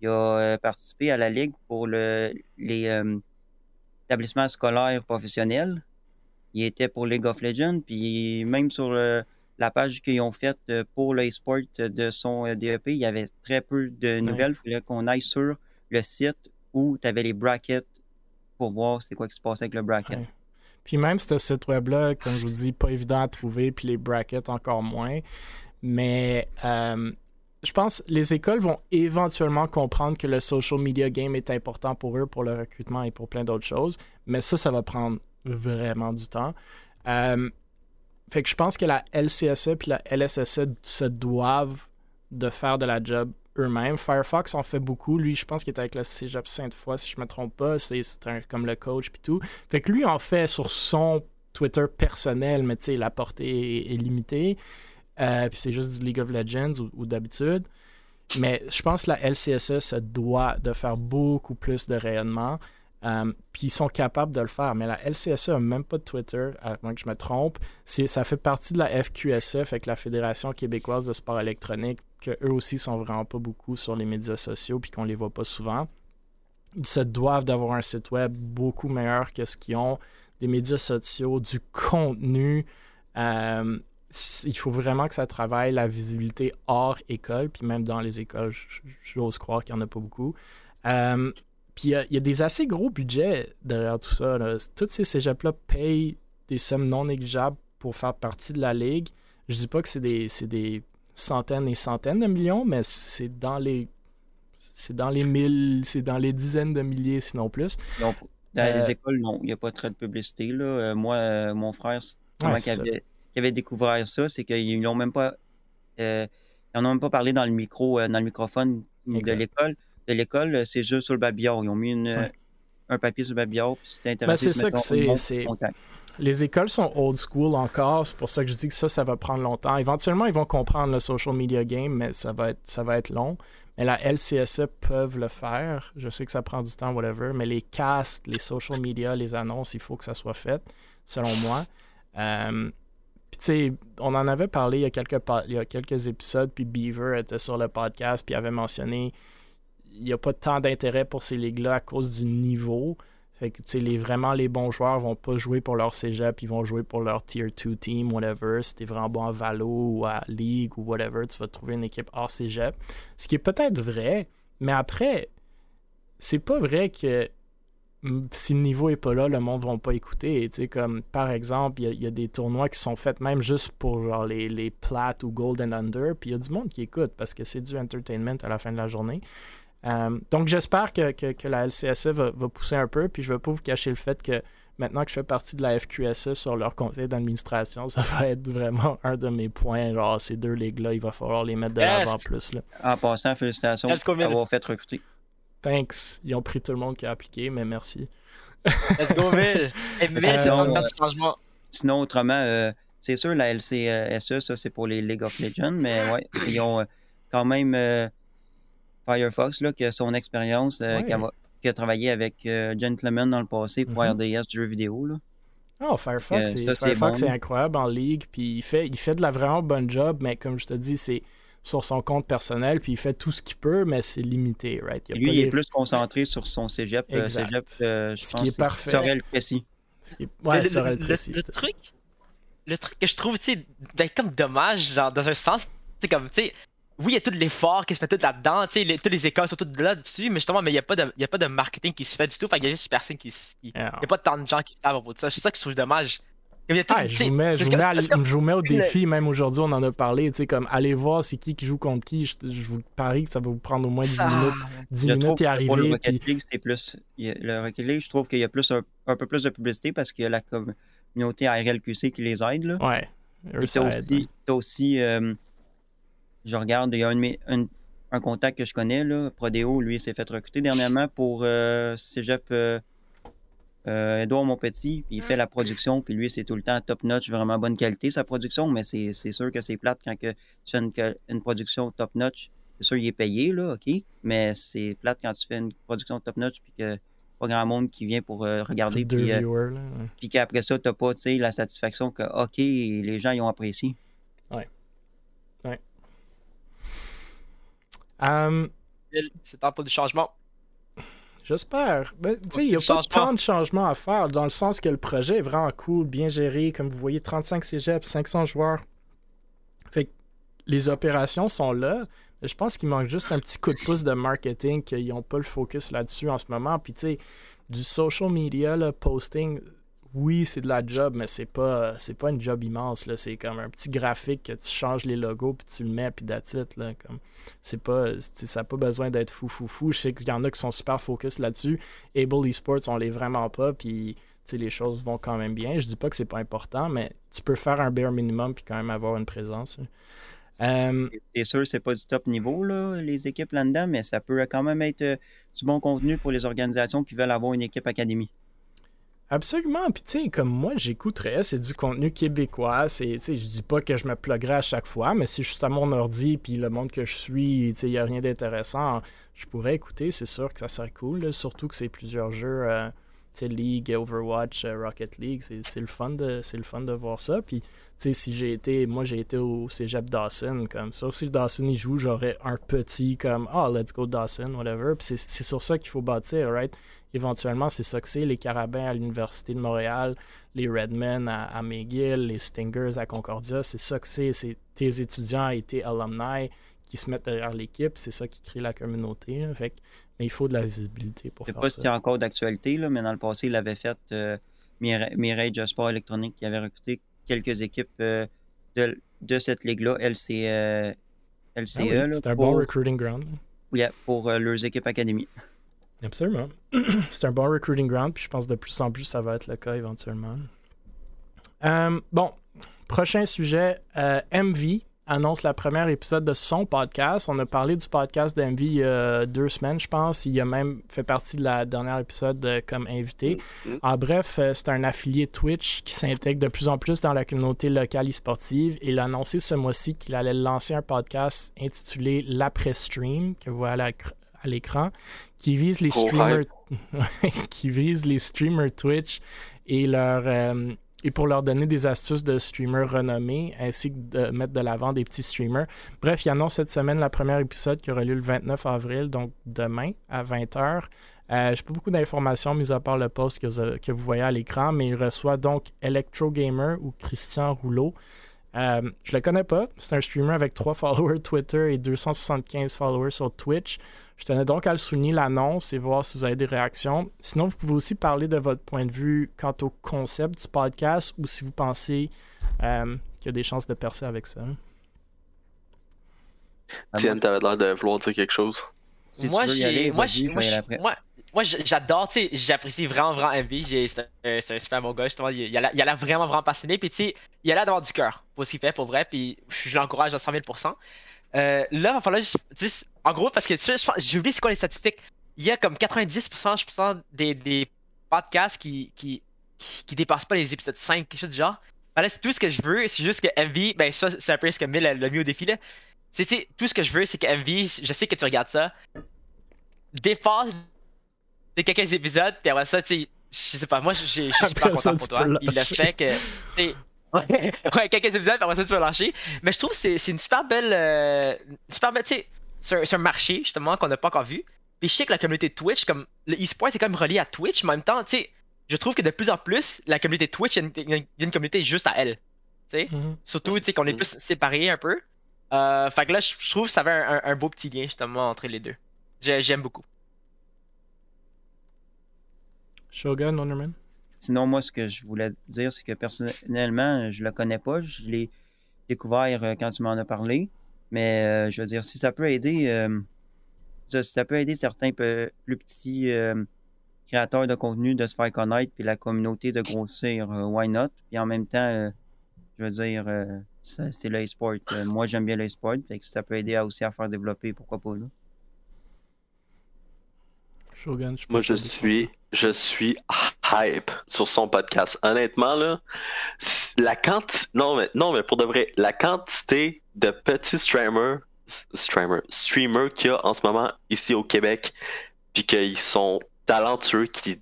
Il a euh, participé à la Ligue pour le, les euh, établissements scolaires professionnels. Il était pour League of Legends, puis même sur le- la page qu'ils ont faite pour le sport de son DEP, il y avait très peu de nouvelles. Il fallait qu'on aille sur le site où tu avais les brackets pour voir c'est quoi qui se passait avec le bracket. Puis même ce site web-là, comme je vous dis, pas évident à trouver, puis les brackets encore moins. Mais euh, je pense que les écoles vont éventuellement comprendre que le social media game est important pour eux, pour le recrutement et pour plein d'autres choses. Mais ça, ça va prendre vraiment du temps. Euh, fait que je pense que la LCSE puis la LSSE se doivent de faire de la job eux-mêmes. Firefox en fait beaucoup. Lui, je pense qu'il est avec le Cégep Sainte-Foy, si je me trompe pas. C'est comme le coach puis tout. Fait que lui en fait sur son Twitter personnel, mais tu sais, la portée est, limitée. Euh, puis c'est juste du League of Legends ou, d'habitude. Mais je pense que la LCSE se doit de faire beaucoup plus de rayonnement. Euh, puis ils sont capables de le faire. Mais la LCSE n'a même pas de Twitter, à moins que je me trompe. Ça fait partie de la FQSE, fait que la Fédération québécoise de sport électronique, que eux aussi sont vraiment pas beaucoup sur les médias sociaux, puis qu'on les voit pas souvent. Ils se doivent d'avoir un site web beaucoup meilleur que ce qu'ils ont, des médias sociaux, du contenu. Euh, il faut vraiment que ça travaille la visibilité hors école, puis même dans les écoles, j'ose croire qu'il n'y en a pas beaucoup. Euh, puis il y a- des assez gros budgets derrière tout ça. Tous ces cégeps-là payent des sommes non négligeables pour faire partie de la ligue. Je dis pas que c'est des centaines et centaines de millions, mais c'est dans les c'est dans les mille, c'est dans les dizaines de milliers, sinon plus. Donc, dans Euh, les écoles, non, il n'y a pas très de publicité. Là. Euh, moi, euh, mon frère, comment qu'il ça. avait, découvert ça, c'est qu'ils n'ont même pas euh, ils en ont même pas parlé dans le micro, euh, dans le microphone de l'école. De l'école, euh, c'est juste sur le babillard. Ils ont mis une, Ouais. un papier sur le babillard, puis c'était Ben, intéressant. c'est ça que c'est- Les écoles sont old school encore, c'est pour ça que je dis que ça, ça va prendre longtemps. Éventuellement, ils vont comprendre le social media game, mais ça va être, ça va être long. Mais la LCSE peuvent le faire. Je sais que ça prend du temps, whatever, mais les casts, les social media, les annonces, il faut que ça soit fait, selon moi. Euh, tu sais, on en avait parlé il y a quelques, pa- il y a quelques épisodes, puis Beaver était sur le podcast, puis avait mentionné il n'y a pas tant d'intérêt pour ces ligues-là à cause du niveau. Les, vraiment, les bons joueurs vont pas jouer pour leur cégep, ils vont jouer pour leur tier 2 team, whatever. Si t'es vraiment bon à Valo ou à League ou whatever, tu vas trouver une équipe hors cégep. Ce qui est peut-être vrai, mais après, c'est pas vrai que si le niveau est pas là, le monde va pas écouter. Comme, par exemple, il y a- il y, a des tournois qui sont faits même juste pour genre les, les plates ou golden under, puis il y a du monde qui écoute parce que c'est du entertainment à la fin de la journée. Euh, donc, j'espère que, que- que la LCSE va, va pousser un peu, puis je ne vais pas vous cacher le fait que maintenant que je fais partie de la FQSE sur leur conseil d'administration, ça va être vraiment un de mes points. Genre, ces deux ligues-là, il va falloir les mettre de l'avant plus. Là. En passant, félicitations Mil. d'avoir fait recruter. Thanks. Ils ont pris tout le monde qui a appliqué, mais merci. Let's go, Will, c'est Euh, dans le temps du changement. Sinon, autrement, euh, c'est sûr, la LCSE, ça, c'est pour les League of Legends, mais ouais, ils ont euh, quand même euh, Firefox, là, qui a son expérience, euh, Ouais. qui, a, qui a travaillé avec euh, Gentleman dans le passé pour Mhm. RDS jeux vidéo. Là. Oh, Firefox, Euh, c'est- bon. incroyable en ligue, puis il fait, il fait de la vraiment bonne job, mais comme je te dis, c'est sur son compte personnel, puis il fait tout ce qu'il peut, mais c'est limité, right? Il y a Lui, pas il est plus concentré sur son cégep. euh, Exact. cégep euh, je Ce pense qui est parfait. Sorel Plessis. ce qui est- Ouais, le, le- le- truc, le truc que je trouve, tu sais, d'être comme dommage, genre, dans un sens, c'est comme, tu sais, oui, il y a tout l'effort qui se met tout là-dedans, tu sais, les- toutes les écoles sont toutes là-dessus, mais justement, mais il n'y a, pas de- il y a pas de marketing qui se fait du tout, fait qu'il y a juste personne qui. Il n'y a pas tant de gens qui savent à propos de ça. C'est ça que je trouve dommage. Comme il y a tout- Ah, tu je vous mets, je parce vous que- mets, à- parce que- je vous mets au défi, même aujourd'hui, on en a parlé, tu sais, comme allez voir c'est qui qui joue contre qui, je, je vous parie que ça va vous prendre au moins 10 Ah, minutes, 10 Je minutes que Pour le arriver, Rocket puis League, c'est plus. il le Rocket League, je trouve qu'il y a plus un, un peu plus de publicité parce qu'il y a la communauté RLQC qui les aide. Là. ouais, t'as aide, aussi, aussi euh, je regarde, il y a un, contact que je connais, là, Prodeo, lui, il s'est fait recruter dernièrement pour euh, Cégep euh, euh, Edouard Montpetit, puis il fait la production, puis lui, c'est tout le temps top-notch, vraiment bonne qualité, sa production, mais c'est sûr que c'est plate quand que tu fais une, production top-notch. C'est sûr, il est payé, là, OK, mais c'est plate quand tu fais une production top-notch, puis que pas grand monde qui vient pour euh, regarder, puis, euh, ouais. puis qu'après ça, t'as pas, la satisfaction que, OK, les gens, ils ont apprécié. Ouais. Ouais. Um, C'est temps pour du changement. J'espère. Ben, tu sais, il n'y a pas tant de changements à faire, dans le sens que le projet est vraiment cool, bien géré. Comme vous voyez, 35 cégeps, 500 joueurs. Fait que les opérations sont là. mais Je pense qu'il manque juste un petit coup de pouce de marketing, qu'ils n'ont pas le focus là-dessus en ce moment. Puis, tu sais, du social media, là, posting, oui, c'est de la job, mais c'est pas, c'est pas une job immense. C'est comme un petit graphique que tu changes les logos, puis tu le mets, puis it, Là, c'est pas ça n'a pas besoin d'être fou fou fou. Je sais qu'il y en a qui sont super focus là-dessus. Able Esports on l'est vraiment pas puis les choses vont quand même bien. Je dis pas que c'est pas important mais tu peux faire un bare minimum puis quand même avoir une présence Euh, C'est sûr, c'est pas du top niveau, les équipes là-dedans, mais ça peut quand même être euh, du bon contenu pour les organisations qui veulent avoir une équipe académie. Absolument. Puis, tu sais, comme moi, j'écouterais, c'est du contenu québécois. C'est, je dis pas que je me pluguerais à chaque fois, mais si je suis à mon ordi, puis le monde que je suis, tu il n'y a rien d'intéressant, je pourrais écouter. C'est sûr que ça serait cool, surtout que c'est plusieurs jeux, euh, tu sais, League, Overwatch, euh, Rocket League. C'est, le fun de, le fun voir ça. Puis, tu sais, si j'ai été, moi, j'ai été au cégep Dawson, comme ça. Si Dawson, il joue, j'aurais un petit, comme, ah, let's go Dawson, whatever. Puis, c'est sur ça qu'il faut bâtir, right? Éventuellement, c'est ça que c'est. Les Carabins à l'Université de Montréal, les Redmen à, à McGill, les Stingers à Concordia, c'est ça que c'est. C'est tes étudiants et tes alumni qui se mettent derrière l'équipe. C'est ça qui crée la communauté. là. Fait que- mais il faut de la visibilité pour Je sais faire pas si ça. c'est encore d'actualité, là, mais dans le passé, il avait fait euh, Mira- Mirage Sport Électronique qui avait recruté quelques équipes euh, de, de cette ligue-là, LC, euh, LCE, Ah oui, là, c'est un bon recruiting ground. yeah, pour euh, leurs équipes académies. Absolument. c'est un bon recruiting ground, puis je pense que de plus en plus, ça va être le cas éventuellement. Euh, bon, prochain sujet. euh, MV annonce la première épisode de son podcast. On a parlé du podcast de MV il y a deux semaines, je pense. Il a même fait partie de la dernière épisode euh, comme invité. En bref, euh, c'est un affilié Twitch qui s'intègre de plus en plus dans la communauté locale e-sportive. Il a annoncé ce mois-ci qu'il allait lancer un podcast intitulé L'après-stream, que vous voyez à l'écr- à l'écran, qui vise les streamers qui vise les streamers Twitch et leur euh, et pour leur donner des astuces de streamers renommés ainsi que de mettre de l'avant des petits streamers. Bref, il annonce cette semaine la première épisode qui aura lieu le 29 avril, donc demain à 20h. Euh, Je n'ai pas beaucoup d'informations, mis à part le post que vous, que vous voyez à l'écran, mais il reçoit donc Electro Gamer ou Christian Rouleau. Euh, je le connais pas. C'est un streamer avec 3 followers Twitter et 275 followers sur Twitch. Je tenais donc à le souligner l'annonce et voir si vous avez des réactions. Sinon, vous pouvez aussi parler de votre point de vue quant au concept du podcast ou si vous pensez euh, qu'il y a des chances de percer avec ça. Tiens, t'avais l'air de vouloir dire quelque chose. Si moi, j'ai- j'adore, tu sais, j'apprécie vraiment, vraiment MV. J'ai- C'est un, un super bon gars, justement. Il, il a l'air- il a l'air vraiment, vraiment passionné. Puis, tu sais, il a l'air d'avoir du cœur pour ce qu'il fait, pour vrai. Puis, je je l'encourage à 100 000 Euh, Là, il va falloir juste. En gros, parce que tu sais, j'ai oublié c'est quoi les statistiques. Il y a comme 90% je pense, des, des podcasts qui, qui, qui, dépassent pas les épisodes 5, quelque chose du genre. Ben là, c'est tout ce que je veux. C'est juste que MV, ben ça, c'est un peu ce que Mil a l'a mis au défi, là. C'est, tout ce que je veux, c'est que MV, je sais que tu regardes ça, dépasse de quelques épisodes, puis après ça, tu sais, je sais pas, moi, je suis super content pour toi. Il le fait que, ouais, ouais, quelques épisodes, après ça, tu vas lâcher. Mais je trouve que c'est c'est une super belle, euh, une super belle, tu sais, c'est un, c'est marché, justement, qu'on n'a pas encore vu. Puis je sais que la communauté Twitch, comme, le e-sport est quand même relié à Twitch, mais en même temps, tu sais, je trouve que de plus en plus, la communauté Twitch, il y a une, communauté juste à elle. Tu sais? Mhm. Surtout, tu sais, qu'on est plus séparés un peu. Euh, fait que là, je trouve que ça avait un, un- un beau petit lien, justement, entre les deux. J'ai- J'aime beaucoup. Shogun, Wonderman? Sinon, moi, ce que je voulais dire, c'est que personnellement, je le connais pas. Je l'ai découvert euh, quand tu m'en as parlé. Mais euh, je veux dire, si ça peut aider, euh, ça, si ça peut aider certains plus petits euh, créateurs de contenu de se faire connaître, puis la communauté de grossir, euh, why not? Puis en même temps, euh, je veux dire, euh, ça, c'est le sport moi, j'aime bien le sport Fait que si ça peut aider à- aussi à faire développer, pourquoi pas, là? Shogun, je Moi, je suis, je suis hype sur son podcast. Honnêtement, là, la quantité, non mais, non, mais pour de vrai, la quantité de petits streamers, streamers, qu'il y a en ce moment ici au Québec, puis qu'ils sont talentueux, qui,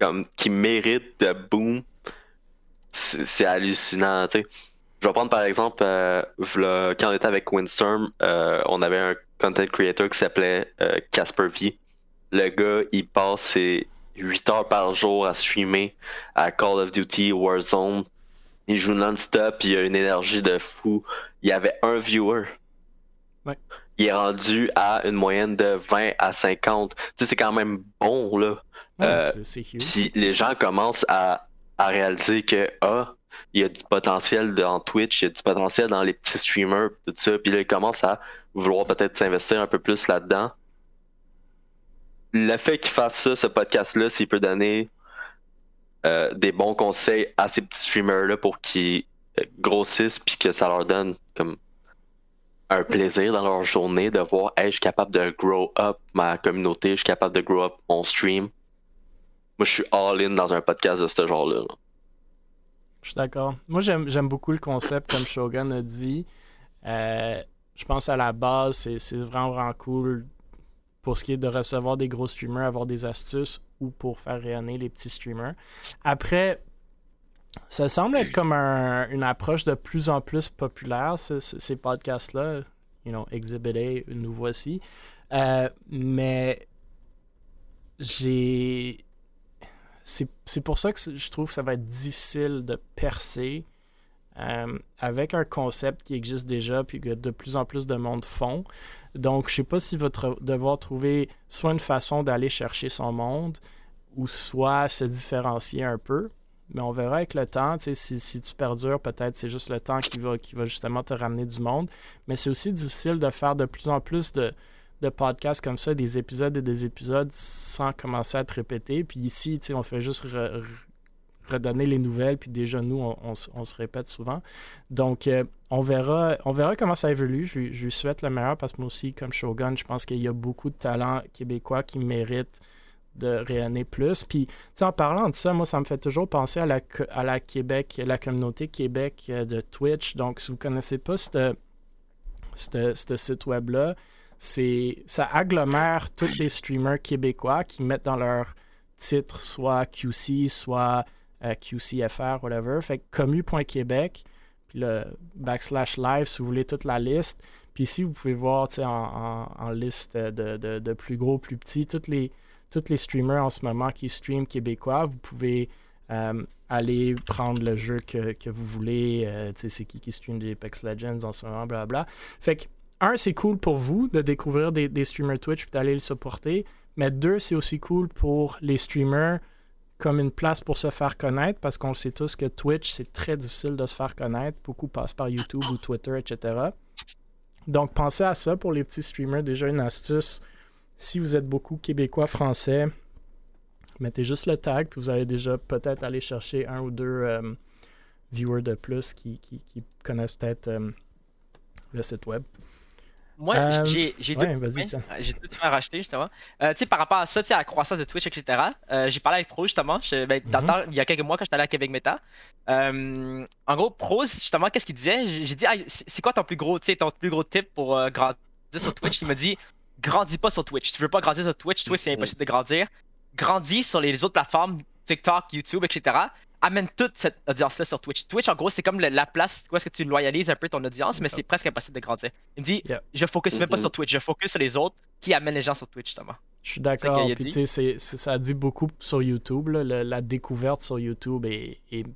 comme, qui méritent de boom, c'est hallucinant, tu sais. je vais prendre par exemple, euh, quand on était avec Windstorm, euh, on avait un content creator qui s'appelait euh, Casper V. Le gars, il passe ses 8 heures par jour à streamer à Call of Duty, Warzone. Il joue non-stop, il a une énergie de fou. Il y avait un viewer. Ouais. Il est rendu à une moyenne de 20 à 50. Tu sais, c'est quand même bon, là. Ouais, Euh, c'est-. Si les gens commencent à, à réaliser que, ah, il y a du potentiel dans Twitch, il y a du potentiel dans les petits streamers, tout ça, puis là, ils commencent à vouloir peut-être s'investir un peu plus là-dedans. Le fait qu'il fasse ça, ce podcast-là, s'il peut donner euh, des bons conseils à ces petits streamers-là pour qu'ils euh, grossissent, puis que ça leur donne comme un plaisir dans leur journée de voir, hey, je suis capable de grow up ma communauté, je suis capable de grow up mon stream. Moi, je suis all-in dans un podcast de ce genre-là. là. Je suis d'accord. Moi, j'aime beaucoup le concept, comme Shogun a dit. Euh, je pense à la base, c'est vraiment, vraiment cool pour ce qui est de recevoir des gros streamers, avoir des astuces ou pour faire rayonner les petits streamers. Après, ça semble être comme un- une approche de plus en plus populaire, ce- ce- ces podcasts-là. You know, Exhibit A, nous voici. Euh, mais j'ai c'est pour ça que je trouve que ça va être difficile de percer euh, avec un concept qui existe déjà puis que de plus en plus de monde font. Donc, je sais pas si votre devoir trouver soit une façon d'aller chercher son monde ou soit se différencier un peu. Mais on verra avec le temps. Si, si tu perdures, peut-être c'est juste le temps qui va, qui va justement te ramener du monde. Mais c'est aussi difficile de faire de plus en plus de, de podcasts comme ça, des épisodes et des épisodes sans commencer à te répéter. Puis ici, on fait juste re- re- redonner les nouvelles, puis déjà nous, on, se répète souvent. Donc, euh, on, verra, on verra comment ça évolue. Je, lui- souhaite le meilleur parce que moi aussi, comme Shogun, je pense qu'il y a beaucoup de talents québécois qui méritent de rayonner plus. Puis, en parlant de ça, moi, ça me fait toujours penser à la, à la Québec, la communauté Québec euh, de Twitch. Donc, si vous ne connaissez pas ce site web-là, ça agglomère tous les streamers québécois qui mettent dans leur titre soit QC, soit QCFR, whatever. Fait que commu.québec, puis le backslash live si vous voulez toute la liste. Puis ici, vous pouvez voir en, en- liste de, plus gros, plus petits, tous les, les streamers en ce moment qui streament québécois. Vous pouvez euh, aller prendre le jeu que, vous voulez. euh, c'est qui qui stream des Apex Legends en ce moment, blablabla. Fait que, un, c'est cool pour vous de découvrir des, des streamers Twitch et d'aller le supporter. Mais deux, c'est aussi cool pour les streamers comme une place pour se faire connaître parce qu'on sait tous que Twitch, c'est très difficile de se faire connaître. Beaucoup passent par YouTube ou Twitter, etc. Donc, pensez à ça pour les petits streamers. Déjà, une astuce. Si vous êtes beaucoup québécois, français, mettez juste le tag, puis vous allez déjà peut-être aller chercher un ou deux euh, viewers de plus qui connaissent peut-être euh, le site web. Moi, Euh, j'ai j'ai ouais, tiens. Euh, J'ai deux faire racheter justement. Euh, tu sais, par rapport à ça, tu sais, à la croissance de Twitch, etc. euh, j'ai parlé avec Pro justement. Je- ben, dans le Mhm. temps, il y a quelques mois quand j'étais allé à Québec Meta. Euh, en gros, Pro, justement, qu'est-ce qu'il disait? J'ai dit, Ah, c'est quoi ton plus gros, tu sais, ton plus gros tip pour euh, grandir sur Twitch? Il m'a dit, grandis pas sur Twitch. Si tu veux pas grandir sur Twitch, Twitch c'est impossible de grandir. Grandis sur les autres plateformes, TikTok, YouTube, etc. Amène toute cette audience-là sur Twitch. Twitch, en gros, c'est comme le- la place où est-ce que tu loyalises un peu ton audience, mais c'est presque impossible de grandir. Il me dit, Yeah. je focus même pas Mhm. sur Twitch, je focus sur les autres qui amènent les gens sur Twitch, justement. Je suis d'accord. Puis tu sais, ça dit beaucoup sur YouTube. là. Le- la découverte sur YouTube est, est, tu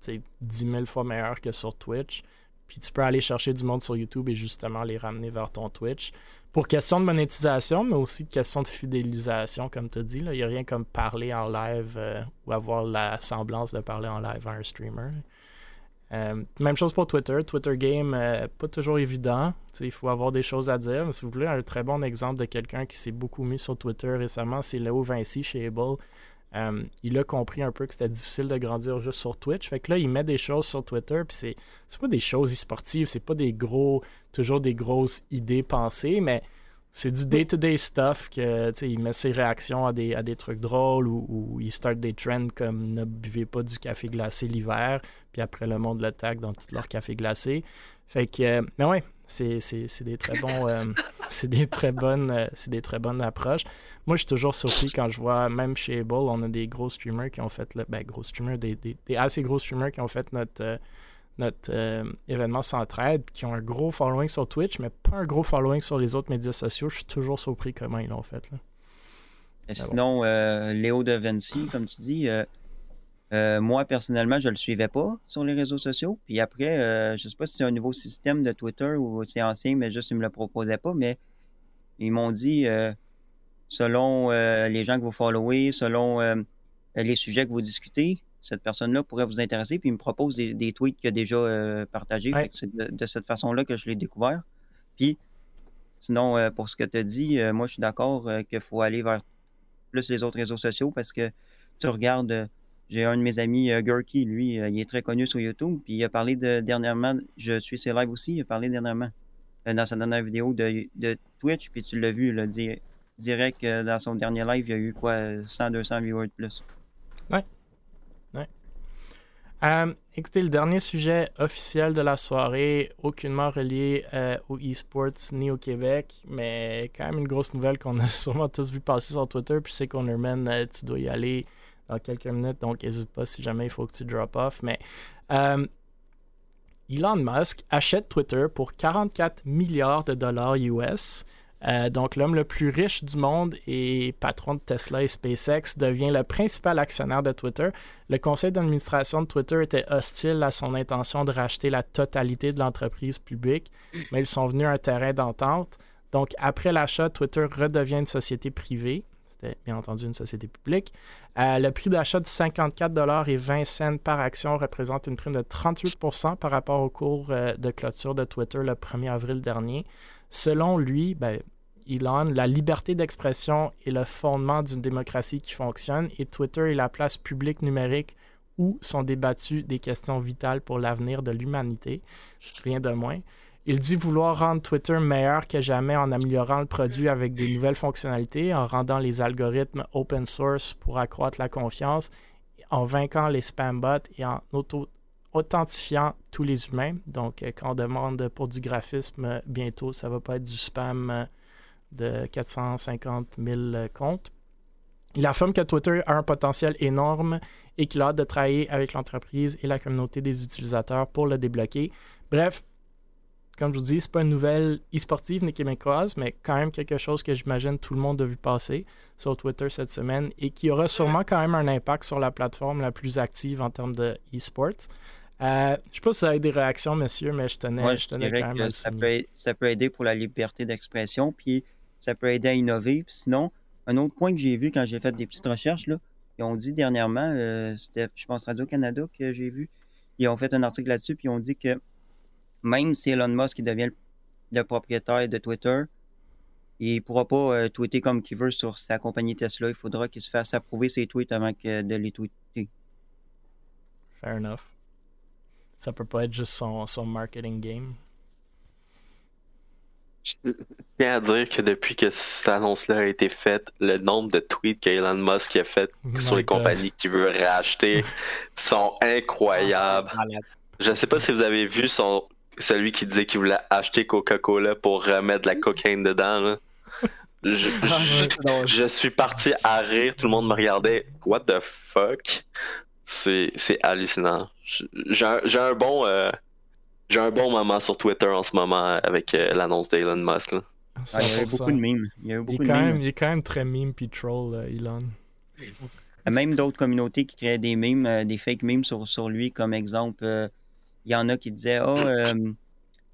sais, 10 000 fois meilleure que sur Twitch. Puis tu peux aller chercher du monde sur YouTube et justement les ramener vers ton Twitch. Pour question de monétisation, mais aussi de question de fidélisation, comme tu as dit. Il n'y a rien comme parler en live euh, ou avoir la semblance de parler en live à un streamer. Euh, même chose pour Twitter. Twitter Game, euh, pas toujours évident. Il faut avoir des choses à dire. Mais si vous voulez un très bon exemple de quelqu'un qui s'est beaucoup mis sur Twitter récemment, c'est Léo Vinci chez Able. Euh, il a compris un peu que c'était difficile de grandir juste sur Twitch. Fait que là, il met des choses sur Twitter, puis c'est, c'est pas des choses e-sportives, c'est pas des gros, toujours des grosses idées pensées, mais c'est du day-to-day stuff que, il met ses réactions à des, à des trucs drôles ou, il start des trends comme ne buvez pas du café glacé l'hiver, puis après le monde tag dans tout leur café glacé. Fait que, euh, mais ouais, c'est, des très bons, euh, c'est des très bonnes, euh, c'est des très bonnes approches. Moi, je suis toujours surpris quand je vois, même chez Able, on a des gros streamers qui ont fait, le, ben, gros streamers, des, des- des assez gros streamers qui ont fait notre, euh, notre événement Centraide, qui ont un gros following sur Twitch, mais pas un gros following sur les autres médias sociaux. Je suis toujours surpris comment ils l'ont fait. Là. Sinon, Léo de Vinci, comme tu dis, euh, moi personnellement, je le suivais pas sur les réseaux sociaux. Puis après, euh, je sais pas si c'est un nouveau système de Twitter ou c'est ancien, mais juste ils me le proposaient pas. Mais ils m'ont dit, euh, selon les gens que vous followez, selon les sujets que vous discutez, cette personne-là pourrait vous intéresser. Puis il me propose des, des tweets qu'il a déjà partagés. Ouais. C'est de, de cette façon-là que je l'ai découvert. Puis sinon, pour ce que tu as dit, moi je suis d'accord qu'il faut aller vers plus les autres réseaux sociaux parce que tu regardes, j'ai un de mes amis, euh, Gurky, lui, euh, il est très connu sur YouTube, puis il a parlé de dernièrement, je suis ses lives aussi, il a parlé dernièrement euh, dans sa dernière vidéo de, Twitch, puis tu l'as vu, là, di- direct dans son dernier live, il y a eu quoi, euh, 100-200 viewers de plus. Euh, écoutez, le dernier sujet officiel de la soirée, aucunement relié euh, au e-sports ni au Québec, mais quand même une grosse nouvelle qu'on a sûrement tous vu passer sur Twitter. Puis c'est qu'on euh, tu dois y aller dans quelques minutes, donc n'hésite pas si jamais il faut que tu drop off. Mais euh, Elon Musk achète Twitter pour 44 milliards de dollars US. Euh, donc, l'homme le plus riche du monde et patron de Tesla et SpaceX devient le principal actionnaire de Twitter. Le conseil d'administration de Twitter était hostile à son intention de racheter la totalité de l'entreprise publique, mais ils sont venus à un terrain d'entente. Donc, après l'achat, Twitter redevient une société privée. C'était bien entendu une société publique. Euh, le prix d'achat de 54 et 20 cents par action représente une prime de 38 par rapport au cours euh, de clôture de Twitter le 1er avril dernier. Selon lui, ben, Elon, la liberté d'expression est le fondement d'une démocratie qui fonctionne et Twitter est la place publique numérique où sont débattues des questions vitales pour l'avenir de l'humanité. Rien de moins. Il dit vouloir rendre Twitter meilleur que jamais en améliorant le produit avec des nouvelles fonctionnalités, en rendant les algorithmes open source pour accroître la confiance, en vainquant les spam bots et en auto authentifiant tous les humains. Donc, euh, quand on demande pour du graphisme, euh, bientôt, ça va pas être du spam euh, de 450 000 euh, comptes. Il affirme que Twitter a un potentiel énorme et qu'il a hâte de travailler avec l'entreprise et la communauté des utilisateurs pour le débloquer. Bref, comme je vous dis, c'est pas une nouvelle e-sportive ni québécoise, mais quand même quelque chose que j'imagine tout le monde a vu passer sur Twitter cette semaine et qui aura sûrement quand même un impact sur la plateforme la plus active en termes de e-sports. Euh, je sais pas si vous avez des réactions, messieurs, mais je tenais, Moi, je tenais quand même à ça peut, ça peut aider pour la liberté d'expression, puis ça peut aider à innover. Puis sinon, un autre point que j'ai vu quand j'ai fait des petites recherches, là, ils ont dit dernièrement, euh, c'était, je pense, Radio-Canada que j'ai vu, ils ont fait un article là-dessus, puis ils ont dit que même si Elon Musk devient le, le propriétaire de Twitter, il ne pourra pas euh, tweeter comme qu'il veut sur sa compagnie Tesla. Il faudra qu'il se fasse approuver ses tweets avant que de les tweeter. Fair enough. Ça peut pas être juste son, son marketing game. Je tiens à dire que depuis que cette annonce-là a été faite, le nombre de tweets qu'Elon Musk a fait Oh sur my les God. compagnies qu'il veut racheter sont incroyables. Malade. Je ne sais pas si vous avez vu son celui qui disait qu'il voulait acheter Coca-Cola pour remettre de la cocaïne dedans. là. Je, je- je suis parti à rire, tout le monde me regardait. What the fuck? C'est c'est hallucinant. J'ai un, bon euh, j'ai un bon moment sur Twitter en ce moment avec euh, l'annonce d'Elon Musk. là. Ah, il y a eu 100%. beaucoup de mimes. Il y a eu il, beaucoup est de quand mimes. même, il est quand même très meme puis troll, euh, Elon. Il y a même d'autres communautés qui créaient des memes, euh, des fake memes sur, sur lui, comme exemple, euh, il y en a qui disaient Oh, euh,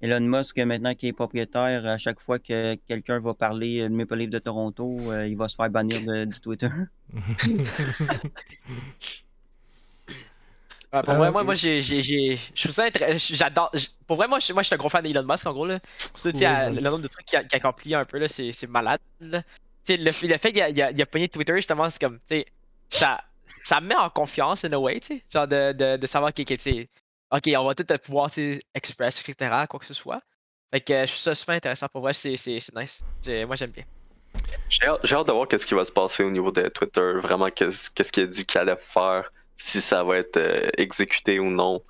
Elon Musk, maintenant qu'il est propriétaire, à chaque fois que quelqu'un va parler de Maple Leaf de Toronto, euh, il va se faire bannir de- du Twitter. Ouais, pour Ah, vrai, moi, moi j'ai, j'ai, je trouve ça intéressant. J'adore. Pour vrai, moi, je, moi, je suis un gros fan d'Elon Musk, en gros, là. Surtout, à- le nombre de trucs qu'il a, qu'il accomplit un peu, là, c'est, c'est malade, là. Tu sais, le, fait- le fait qu'il a, il a, il a pogné Twitter, justement, c'est comme, tu sais, ça, ça me met en confiance, in a way, tu sais. Genre, de, de, de savoir, tu sais, ok, on va tout pouvoir, tu sais, express, etc., quoi que ce soit. Fait que euh, je trouve ça super intéressant, pour vrai, c'est, nice. Moi, j'aime bien. J'ai hâte, de voir qu'est-ce qui va se passer au niveau de Twitter, vraiment qu'est-ce qu'il a dit qu'il allait faire, si ça va être euh, exécuté ou non.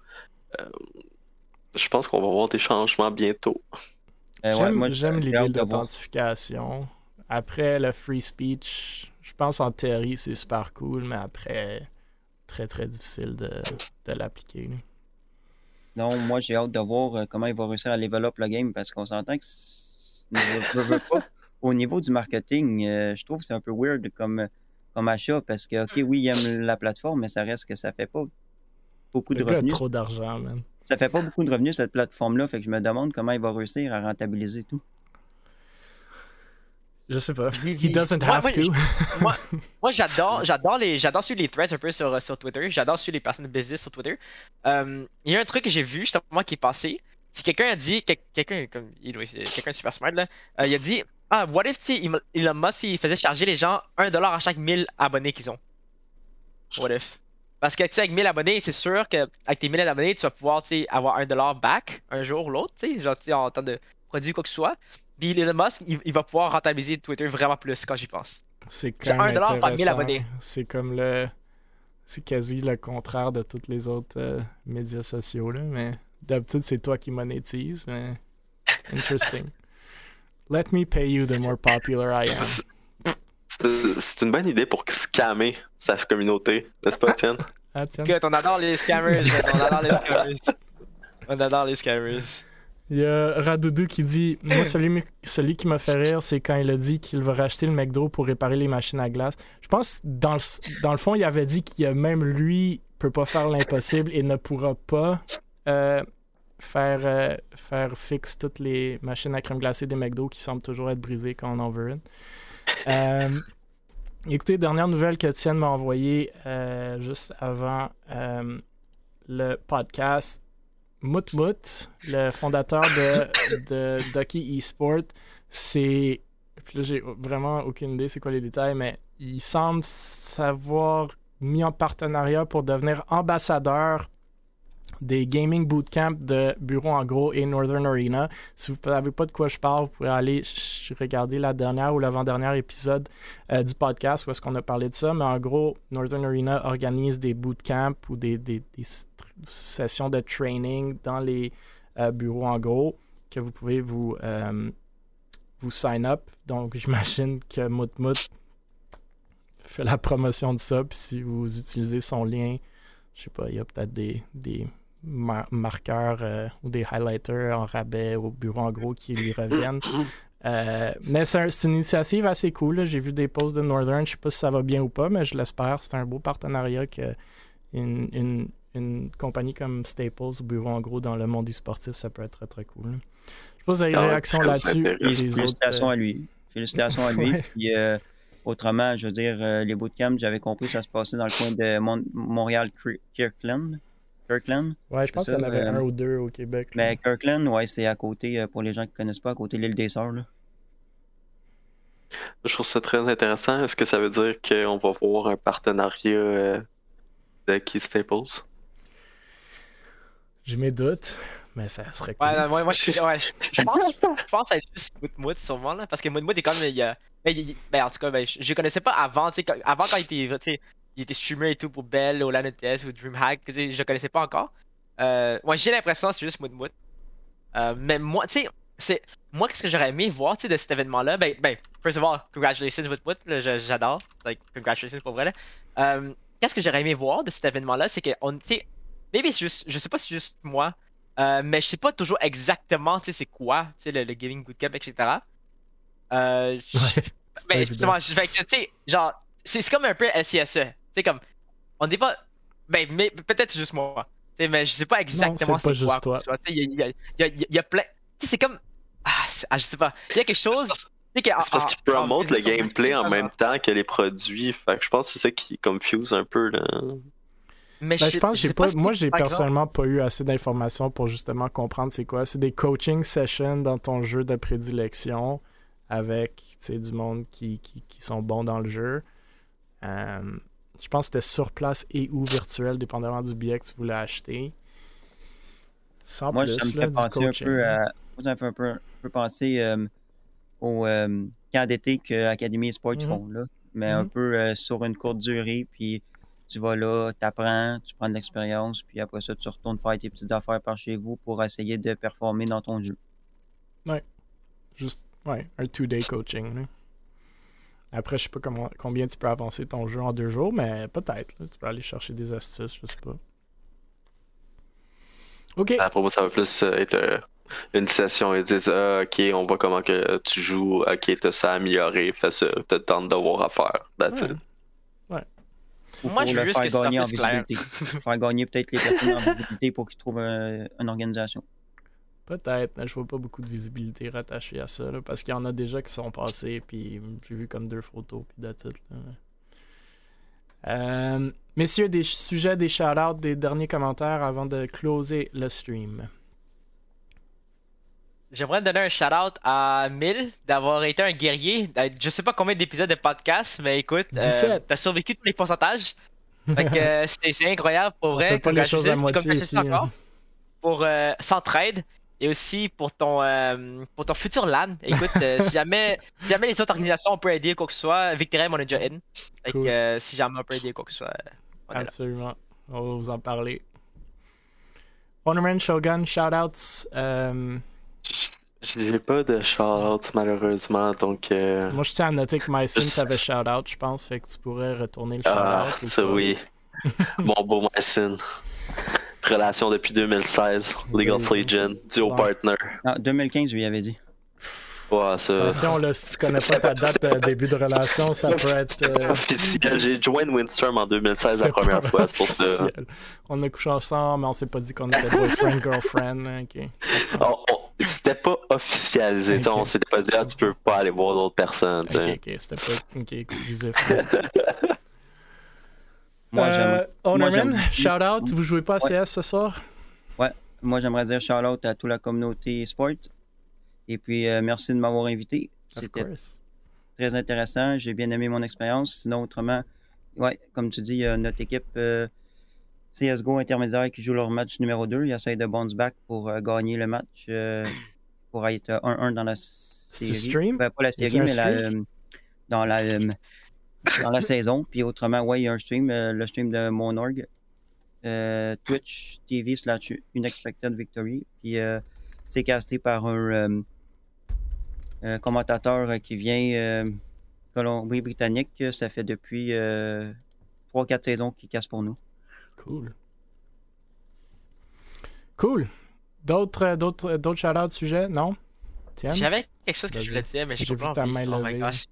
Euh, je pense qu'on va voir des changements bientôt. Euh, ouais, J'aime moi, j'aime j'ai l'idée d'authentification. Après le free speech, je pense en théorie c'est super cool, mais après, très très difficile de, de l'appliquer. Non, moi, j'ai hâte de voir euh, comment il va réussir à level le game parce qu'on s'entend que je veux pas. Au niveau du marketing, euh, je trouve que c'est un peu weird comme, comme achat parce que, OK, oui, il aime la plateforme, mais ça reste que ça fait pas beaucoup de Le revenus. trop d'argent, man. Ça fait pas beaucoup de revenus, cette plateforme-là. Fait que je me demande comment il va réussir à rentabiliser tout. Je sais pas. He doesn't Moi- have moi, to. moi, moi j'adore, j'adore les, j'adore suivre les threads un peu sur, euh, sur Twitter. J'adore suivre les personnes de business sur Twitter. Euh, Il y a un truc que j'ai vu justement qui est passé. Si quelqu'un a dit, quel- quelqu'un comme, quelqu'un de super smart là, euh, il a dit, ah, what if Elon- Musk il faisait charger les gens 1$ à chaque 1000 abonnés qu'ils ont? What if? Parce que tu sais, avec 1000 abonnés, c'est sûr qu'avec tes 1000 abonnés, tu vas pouvoir tu sais, avoir 1$ back un jour ou l'autre, tu sais, genre tu sais, en temps de produit quoi que ce soit. Puis Elon Musk, il, il va pouvoir rentabiliser Twitter vraiment plus quand j'y pense. C'est C'est quand même un dollar par mille intéressant. abonnés. C'est comme le... C'est quasi le contraire de tous les autres euh, médias sociaux, là, mais d'habitude, c'est toi qui monétises, mais... Interesting. Let me pay you the more popular I am. C'est- C'est c'est une bonne idée pour scammer sa communauté, n'est-ce pas, Étienne? Ah, tiens. On adore les scammers, on adore les scammers. On adore les scammers. Il y a Radoudou qui dit Moi, celui, celui qui m'a fait rire, c'est quand il a dit qu'il va racheter le McDo pour réparer les machines à glace. Je pense, dans le, dans le fond, il avait dit qu'il a même lui peut pas faire l'impossible et ne pourra pas euh, faire, euh, faire fixe toutes les machines à crème glacée des McDo qui semblent toujours être brisées quand on en veut une. Euh, écoutez, dernière nouvelle que Tienne m'a envoyée euh, juste avant le podcast. Moutmout, le fondateur de, de Ducky Esport, c'est. Puis là, j'ai vraiment aucune idée c'est quoi les détails, mais il semble s'avoir mis en partenariat pour devenir ambassadeur des gaming bootcamp de Bureau en gros et Northern Arena. Si vous ne savez pas de quoi je parle, vous pouvez aller regarder la dernière ou l'avant-dernière épisode euh, du podcast où est-ce qu'on a parlé de ça. Mais en gros, Northern Arena organise des bootcamps ou des, sessions de training dans les euh, bureaux en gros que vous pouvez vous, euh, vous sign up. Donc j'imagine que Moutmout fait la promotion de ça. Puis si vous utilisez son lien, je sais pas, il y a peut-être des mar- marqueurs euh, ou des highlighters en rabais au bureau en gros qui lui reviennent. Euh, mais c'est un- c'est une initiative assez cool. J'ai vu des posts de Northern. Je sais pas si ça va bien ou pas, mais je l'espère. C'est un beau partenariat que une, une- une compagnie comme Staples au bureau en gros dans le monde du sportif, ça peut être très très cool. Je sais pas si vous avez même réactions très là-dessus. autres, Félicitations euh, à lui. Félicitations à lui. Puis, euh, autrement, je veux dire, euh, les bootcamps, j'avais compris que ça se passait dans le coin de Mon- Montréal Cre- Kirkland? Ouais, je pense qu'il y en avait euh, un ou deux au Québec. là. Mais Kirkland, ouais, c'est à côté, euh, pour les gens qui ne connaissent pas, à côté de l'île des Sœurs. là. Je trouve ça très intéressant. Est-ce que ça veut dire qu'on va voir un partenariat euh, de Key Staples? J'ai mes doutes, mais ça serait cool. Ouais, non, moi, moi, je, ouais, je pense, je pense être juste Moutmout sûrement là, parce que Moutmout est comme il y a, ben, il- ben, en tout cas, ben, je, je connaissais pas avant, quand- avant quand il était, il était streamer et tout pour Bell, ou LANETS ou DreamHack, je le connaissais pas encore. Euh, moi, j'ai l'impression que c'est juste Moutmout. Euh, mais moi, tu sais, c'est, moi, qu'est-ce que j'aurais aimé voir, tu sais, de cet événement-là, ben, ben, first of all, congratulations je- j'adore, like, congratulations pour vrai là. Euh, qu'est-ce que j'aurais aimé voir de cet événement-là, c'est que, on, tu sais, maybe c'est juste, je sais pas si c'est juste moi, euh, mais je sais pas toujours exactement, tu sais, c'est quoi, tu sais, le, le gaming bootcamp, etc. Euh, Ouais, évident. justement, je tu sais, genre, c'est c'est comme un peu SCSE. Tu sais, comme, on n'est pas. Ben, mais peut-être juste moi. Mais je sais pas exactement c'est pas juste quoi, toi. il y a, il y, a, il y y a plein. Tu sais, c'est comme. Ah, c'est- ah, je sais pas. Il y a quelque chose. C'est parce en- qu'ils en promotent le gameplay en même temps que les produits. Fait que je pense que c'est ça qui confuse un peu. Là. Mais Ben, je pense que sais j'ai pas, moi j'ai personnellement pas eu assez d'informations pour justement comprendre c'est quoi. C'est des coaching sessions dans ton jeu de prédilection avec tu sais, du monde qui, qui, qui sont bons dans le jeu. Euh, je pense que c'était sur place et ou virtuel, dépendamment du billet que tu voulais acheter. Sans Moi, plus, ça me fait penser un peu à. Moi, ça me fait un peu, un peu penser euh, au euh, camp d'été que Académie Sport Mhm. font, là. Mais un Mhm. peu euh, sur une courte durée, puis tu vas là, t'apprends, tu prends de l'expérience, puis après ça, tu retournes faire tes petites affaires par chez vous pour essayer de performer dans ton jeu. Juste, ouais, un two-day coaching. là. Après, je sais pas comment, combien tu peux avancer ton jeu en deux jours, mais peut-être. là, Tu peux aller chercher des astuces, je sais pas. Ok. Après moi, ça va plus euh, être euh, une session. Ils disent ah, Ok, on voit comment que tu joues. Ok, t'as ça amélioré. Fais ça. T'as tant de devoirs à faire. That's Ouais. it. Ou Moi, pour je veux juste faire que ça gagner en visibilité. faire gagner peut-être les personnes en visibilité pour qu'ils trouvent euh, une organisation. Peut-être, mais je vois pas beaucoup de visibilité rattachée à ça, là, parce qu'il y en a déjà qui sont passés, puis j'ai vu comme deux photos, puis là. Euh, messieurs, des sujets, des shout-outs, des derniers commentaires avant de closer le stream. J'aimerais donner un shout-out à Mil d'avoir été un guerrier. Euh, Je sais pas combien d'épisodes de podcast, mais écoute, euh, 17. t'as survécu tous les pourcentages. Fait que c'est incroyable pour On vrai. fait pas les choses à moitié ici. hein. Pour euh, Centraide et aussi pour ton euh, pour ton futur LAN. Écoute, euh, si jamais si jamais les autres organisations on peut aider quoi que ce soit, Victorium on est déjà in. Fait Cool. que euh, si jamais on peut aider quoi que ce soit, on est là. Absolument. On va vous en parler. Honorman Shogun, shout-outs. euh, J'ai pas de shout-out malheureusement. Donc. euh, moi, je tiens à noter que Mycin t'avait shout-out, je pense, fait que tu pourrais retourner le shout-out. Ah, ça oui. Mon beau Mycin. Relation depuis 2016. Legal Oui. Legion. Duo Ouais. partner. Ah, 2015, lui avait dit. Ouais, ça. Attention, là, si tu connais pas ta date de début de relation, ça peut être. euh, Officiel. J'ai joint Windstorm en 2016 la première fois. C'est pour ça. officiel. On a couché ensemble, mais on s'est pas dit qu'on était boyfriend, girlfriend. Ok. On- on- C'était pas officialisé. tu sais, Ok. On s'était pas dit, ah, tu peux pas aller voir d'autres personnes. tu Ok, sais. ok, c'était pas ok, exclusif. Moi, euh, j'aime- moi, Honorman, j'aime- shout out, vous jouez pas à Ouais. CS ce soir? Moi, j'aimerais dire shout out à toute la communauté sport. Et puis, euh, merci de m'avoir invité. C'était très intéressant. J'ai bien aimé mon expérience. Sinon, autrement, ouais, comme tu dis, a notre équipe euh, CSGO intermédiaire qui joue leur match numéro 2. Ils essayent de bounce back pour euh, gagner le match, euh, pour être 1-1 dans la série. stream? Ben, pas la série, mais la, euh, dans, la, euh, dans la saison. Puis autrement, ouais, il y a un stream, euh, le stream de mon org. euh, Twitch TV slash Unexpected Victory. Puis euh, c'est casté par un euh, euh, commentateur qui vient euh, Colombie-Britannique. Ça fait depuis 3-4 saisons qu'il casse pour nous. Cool. Cool. D'autres, d'autres, d'autres shout-out sujets? Non? Tiens. J'avais quelque chose que je voulais dire, mais oublié. main Oh my gosh.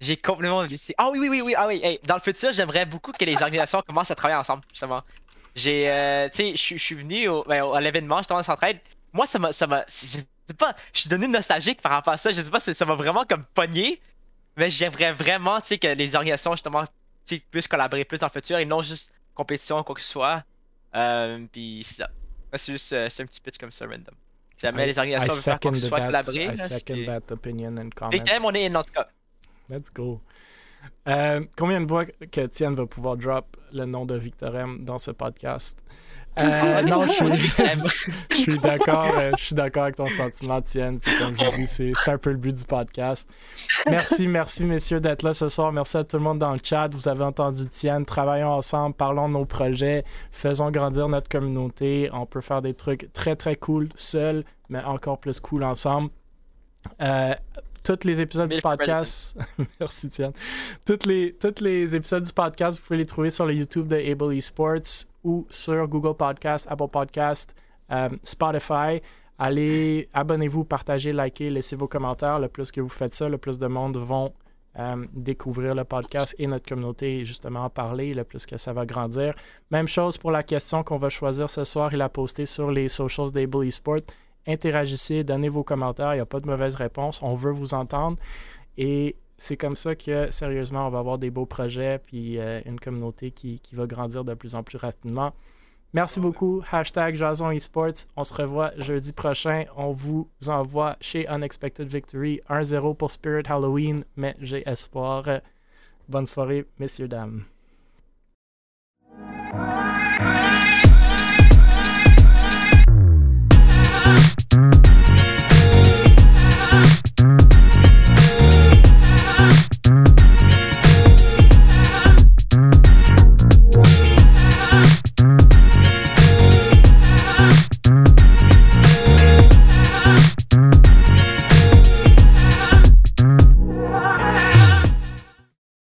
J'ai- complètement oublié. Ah oui, oui, oui, oui. Ah oui, hey, dans le futur, j'aimerais beaucoup que les organisations commencent à travailler ensemble, justement. J'ai, euh, tu sais, je suis- venu au, ben, à l'événement, justement, de Centraide. Moi, ça m'a, ça m'a, je sais pas, je suis devenu nostalgique par rapport à ça. Je sais pas, ça ça m'a vraiment comme pogné. Mais j'aimerais vraiment, tu sais, que les organisations, justement, tu sais, puissent collaborer plus dans le futur et non juste compétition, quoi que ce soit. Euh, puis c'est ça. C'est juste, euh, c'est un petit pitch comme ça, random. Si jamais I- les organisations veulent faire quoi que ce soit collaborer, I second that opinion and comment. On est in, en tout cas. Let's go. Euh, combien de fois que Tienne va pouvoir drop le nom de Victor M dans ce podcast? Euh, non, je suis, je suis d'accord. euh, je suis d'accord avec ton sentiment, Tienne. Puis comme je dis, c'est c'est un peu le but du podcast. Merci, merci, messieurs, d'être là ce soir. Merci à tout le monde dans le chat. Vous avez entendu Tienne. Travaillons ensemble, parlons de nos projets, faisons grandir notre communauté. On peut faire des trucs très, très cool seul, mais encore plus cool ensemble. Euh, tous les épisodes du podcast. Merci, Tienne. Tous les, les épisodes du podcast, vous pouvez les trouver sur le YouTube de Able Esports ou sur Google Podcast, Apple Podcast, euh, Spotify. Allez, abonnez-vous, partagez, likez, laissez vos commentaires. Le plus que vous faites ça, le plus de monde vont euh, découvrir le podcast et notre communauté justement en parler, le plus que ça va grandir. Même chose pour la question qu'on va choisir ce soir et la poster sur les socials d'Able Esports. Interagissez, donnez vos commentaires, il n'y a pas de mauvaise réponse. On veut vous entendre. Et c'est comme ça que, sérieusement, on va avoir des beaux projets puis euh, une communauté qui, qui va grandir de plus en plus rapidement. Merci beaucoup. Hashtag Jason Esports. On se revoit jeudi prochain. On vous envoie chez Unexpected Victory 1-0 pour Spirit Halloween, mais j'ai espoir. Bonne soirée, messieurs, dames.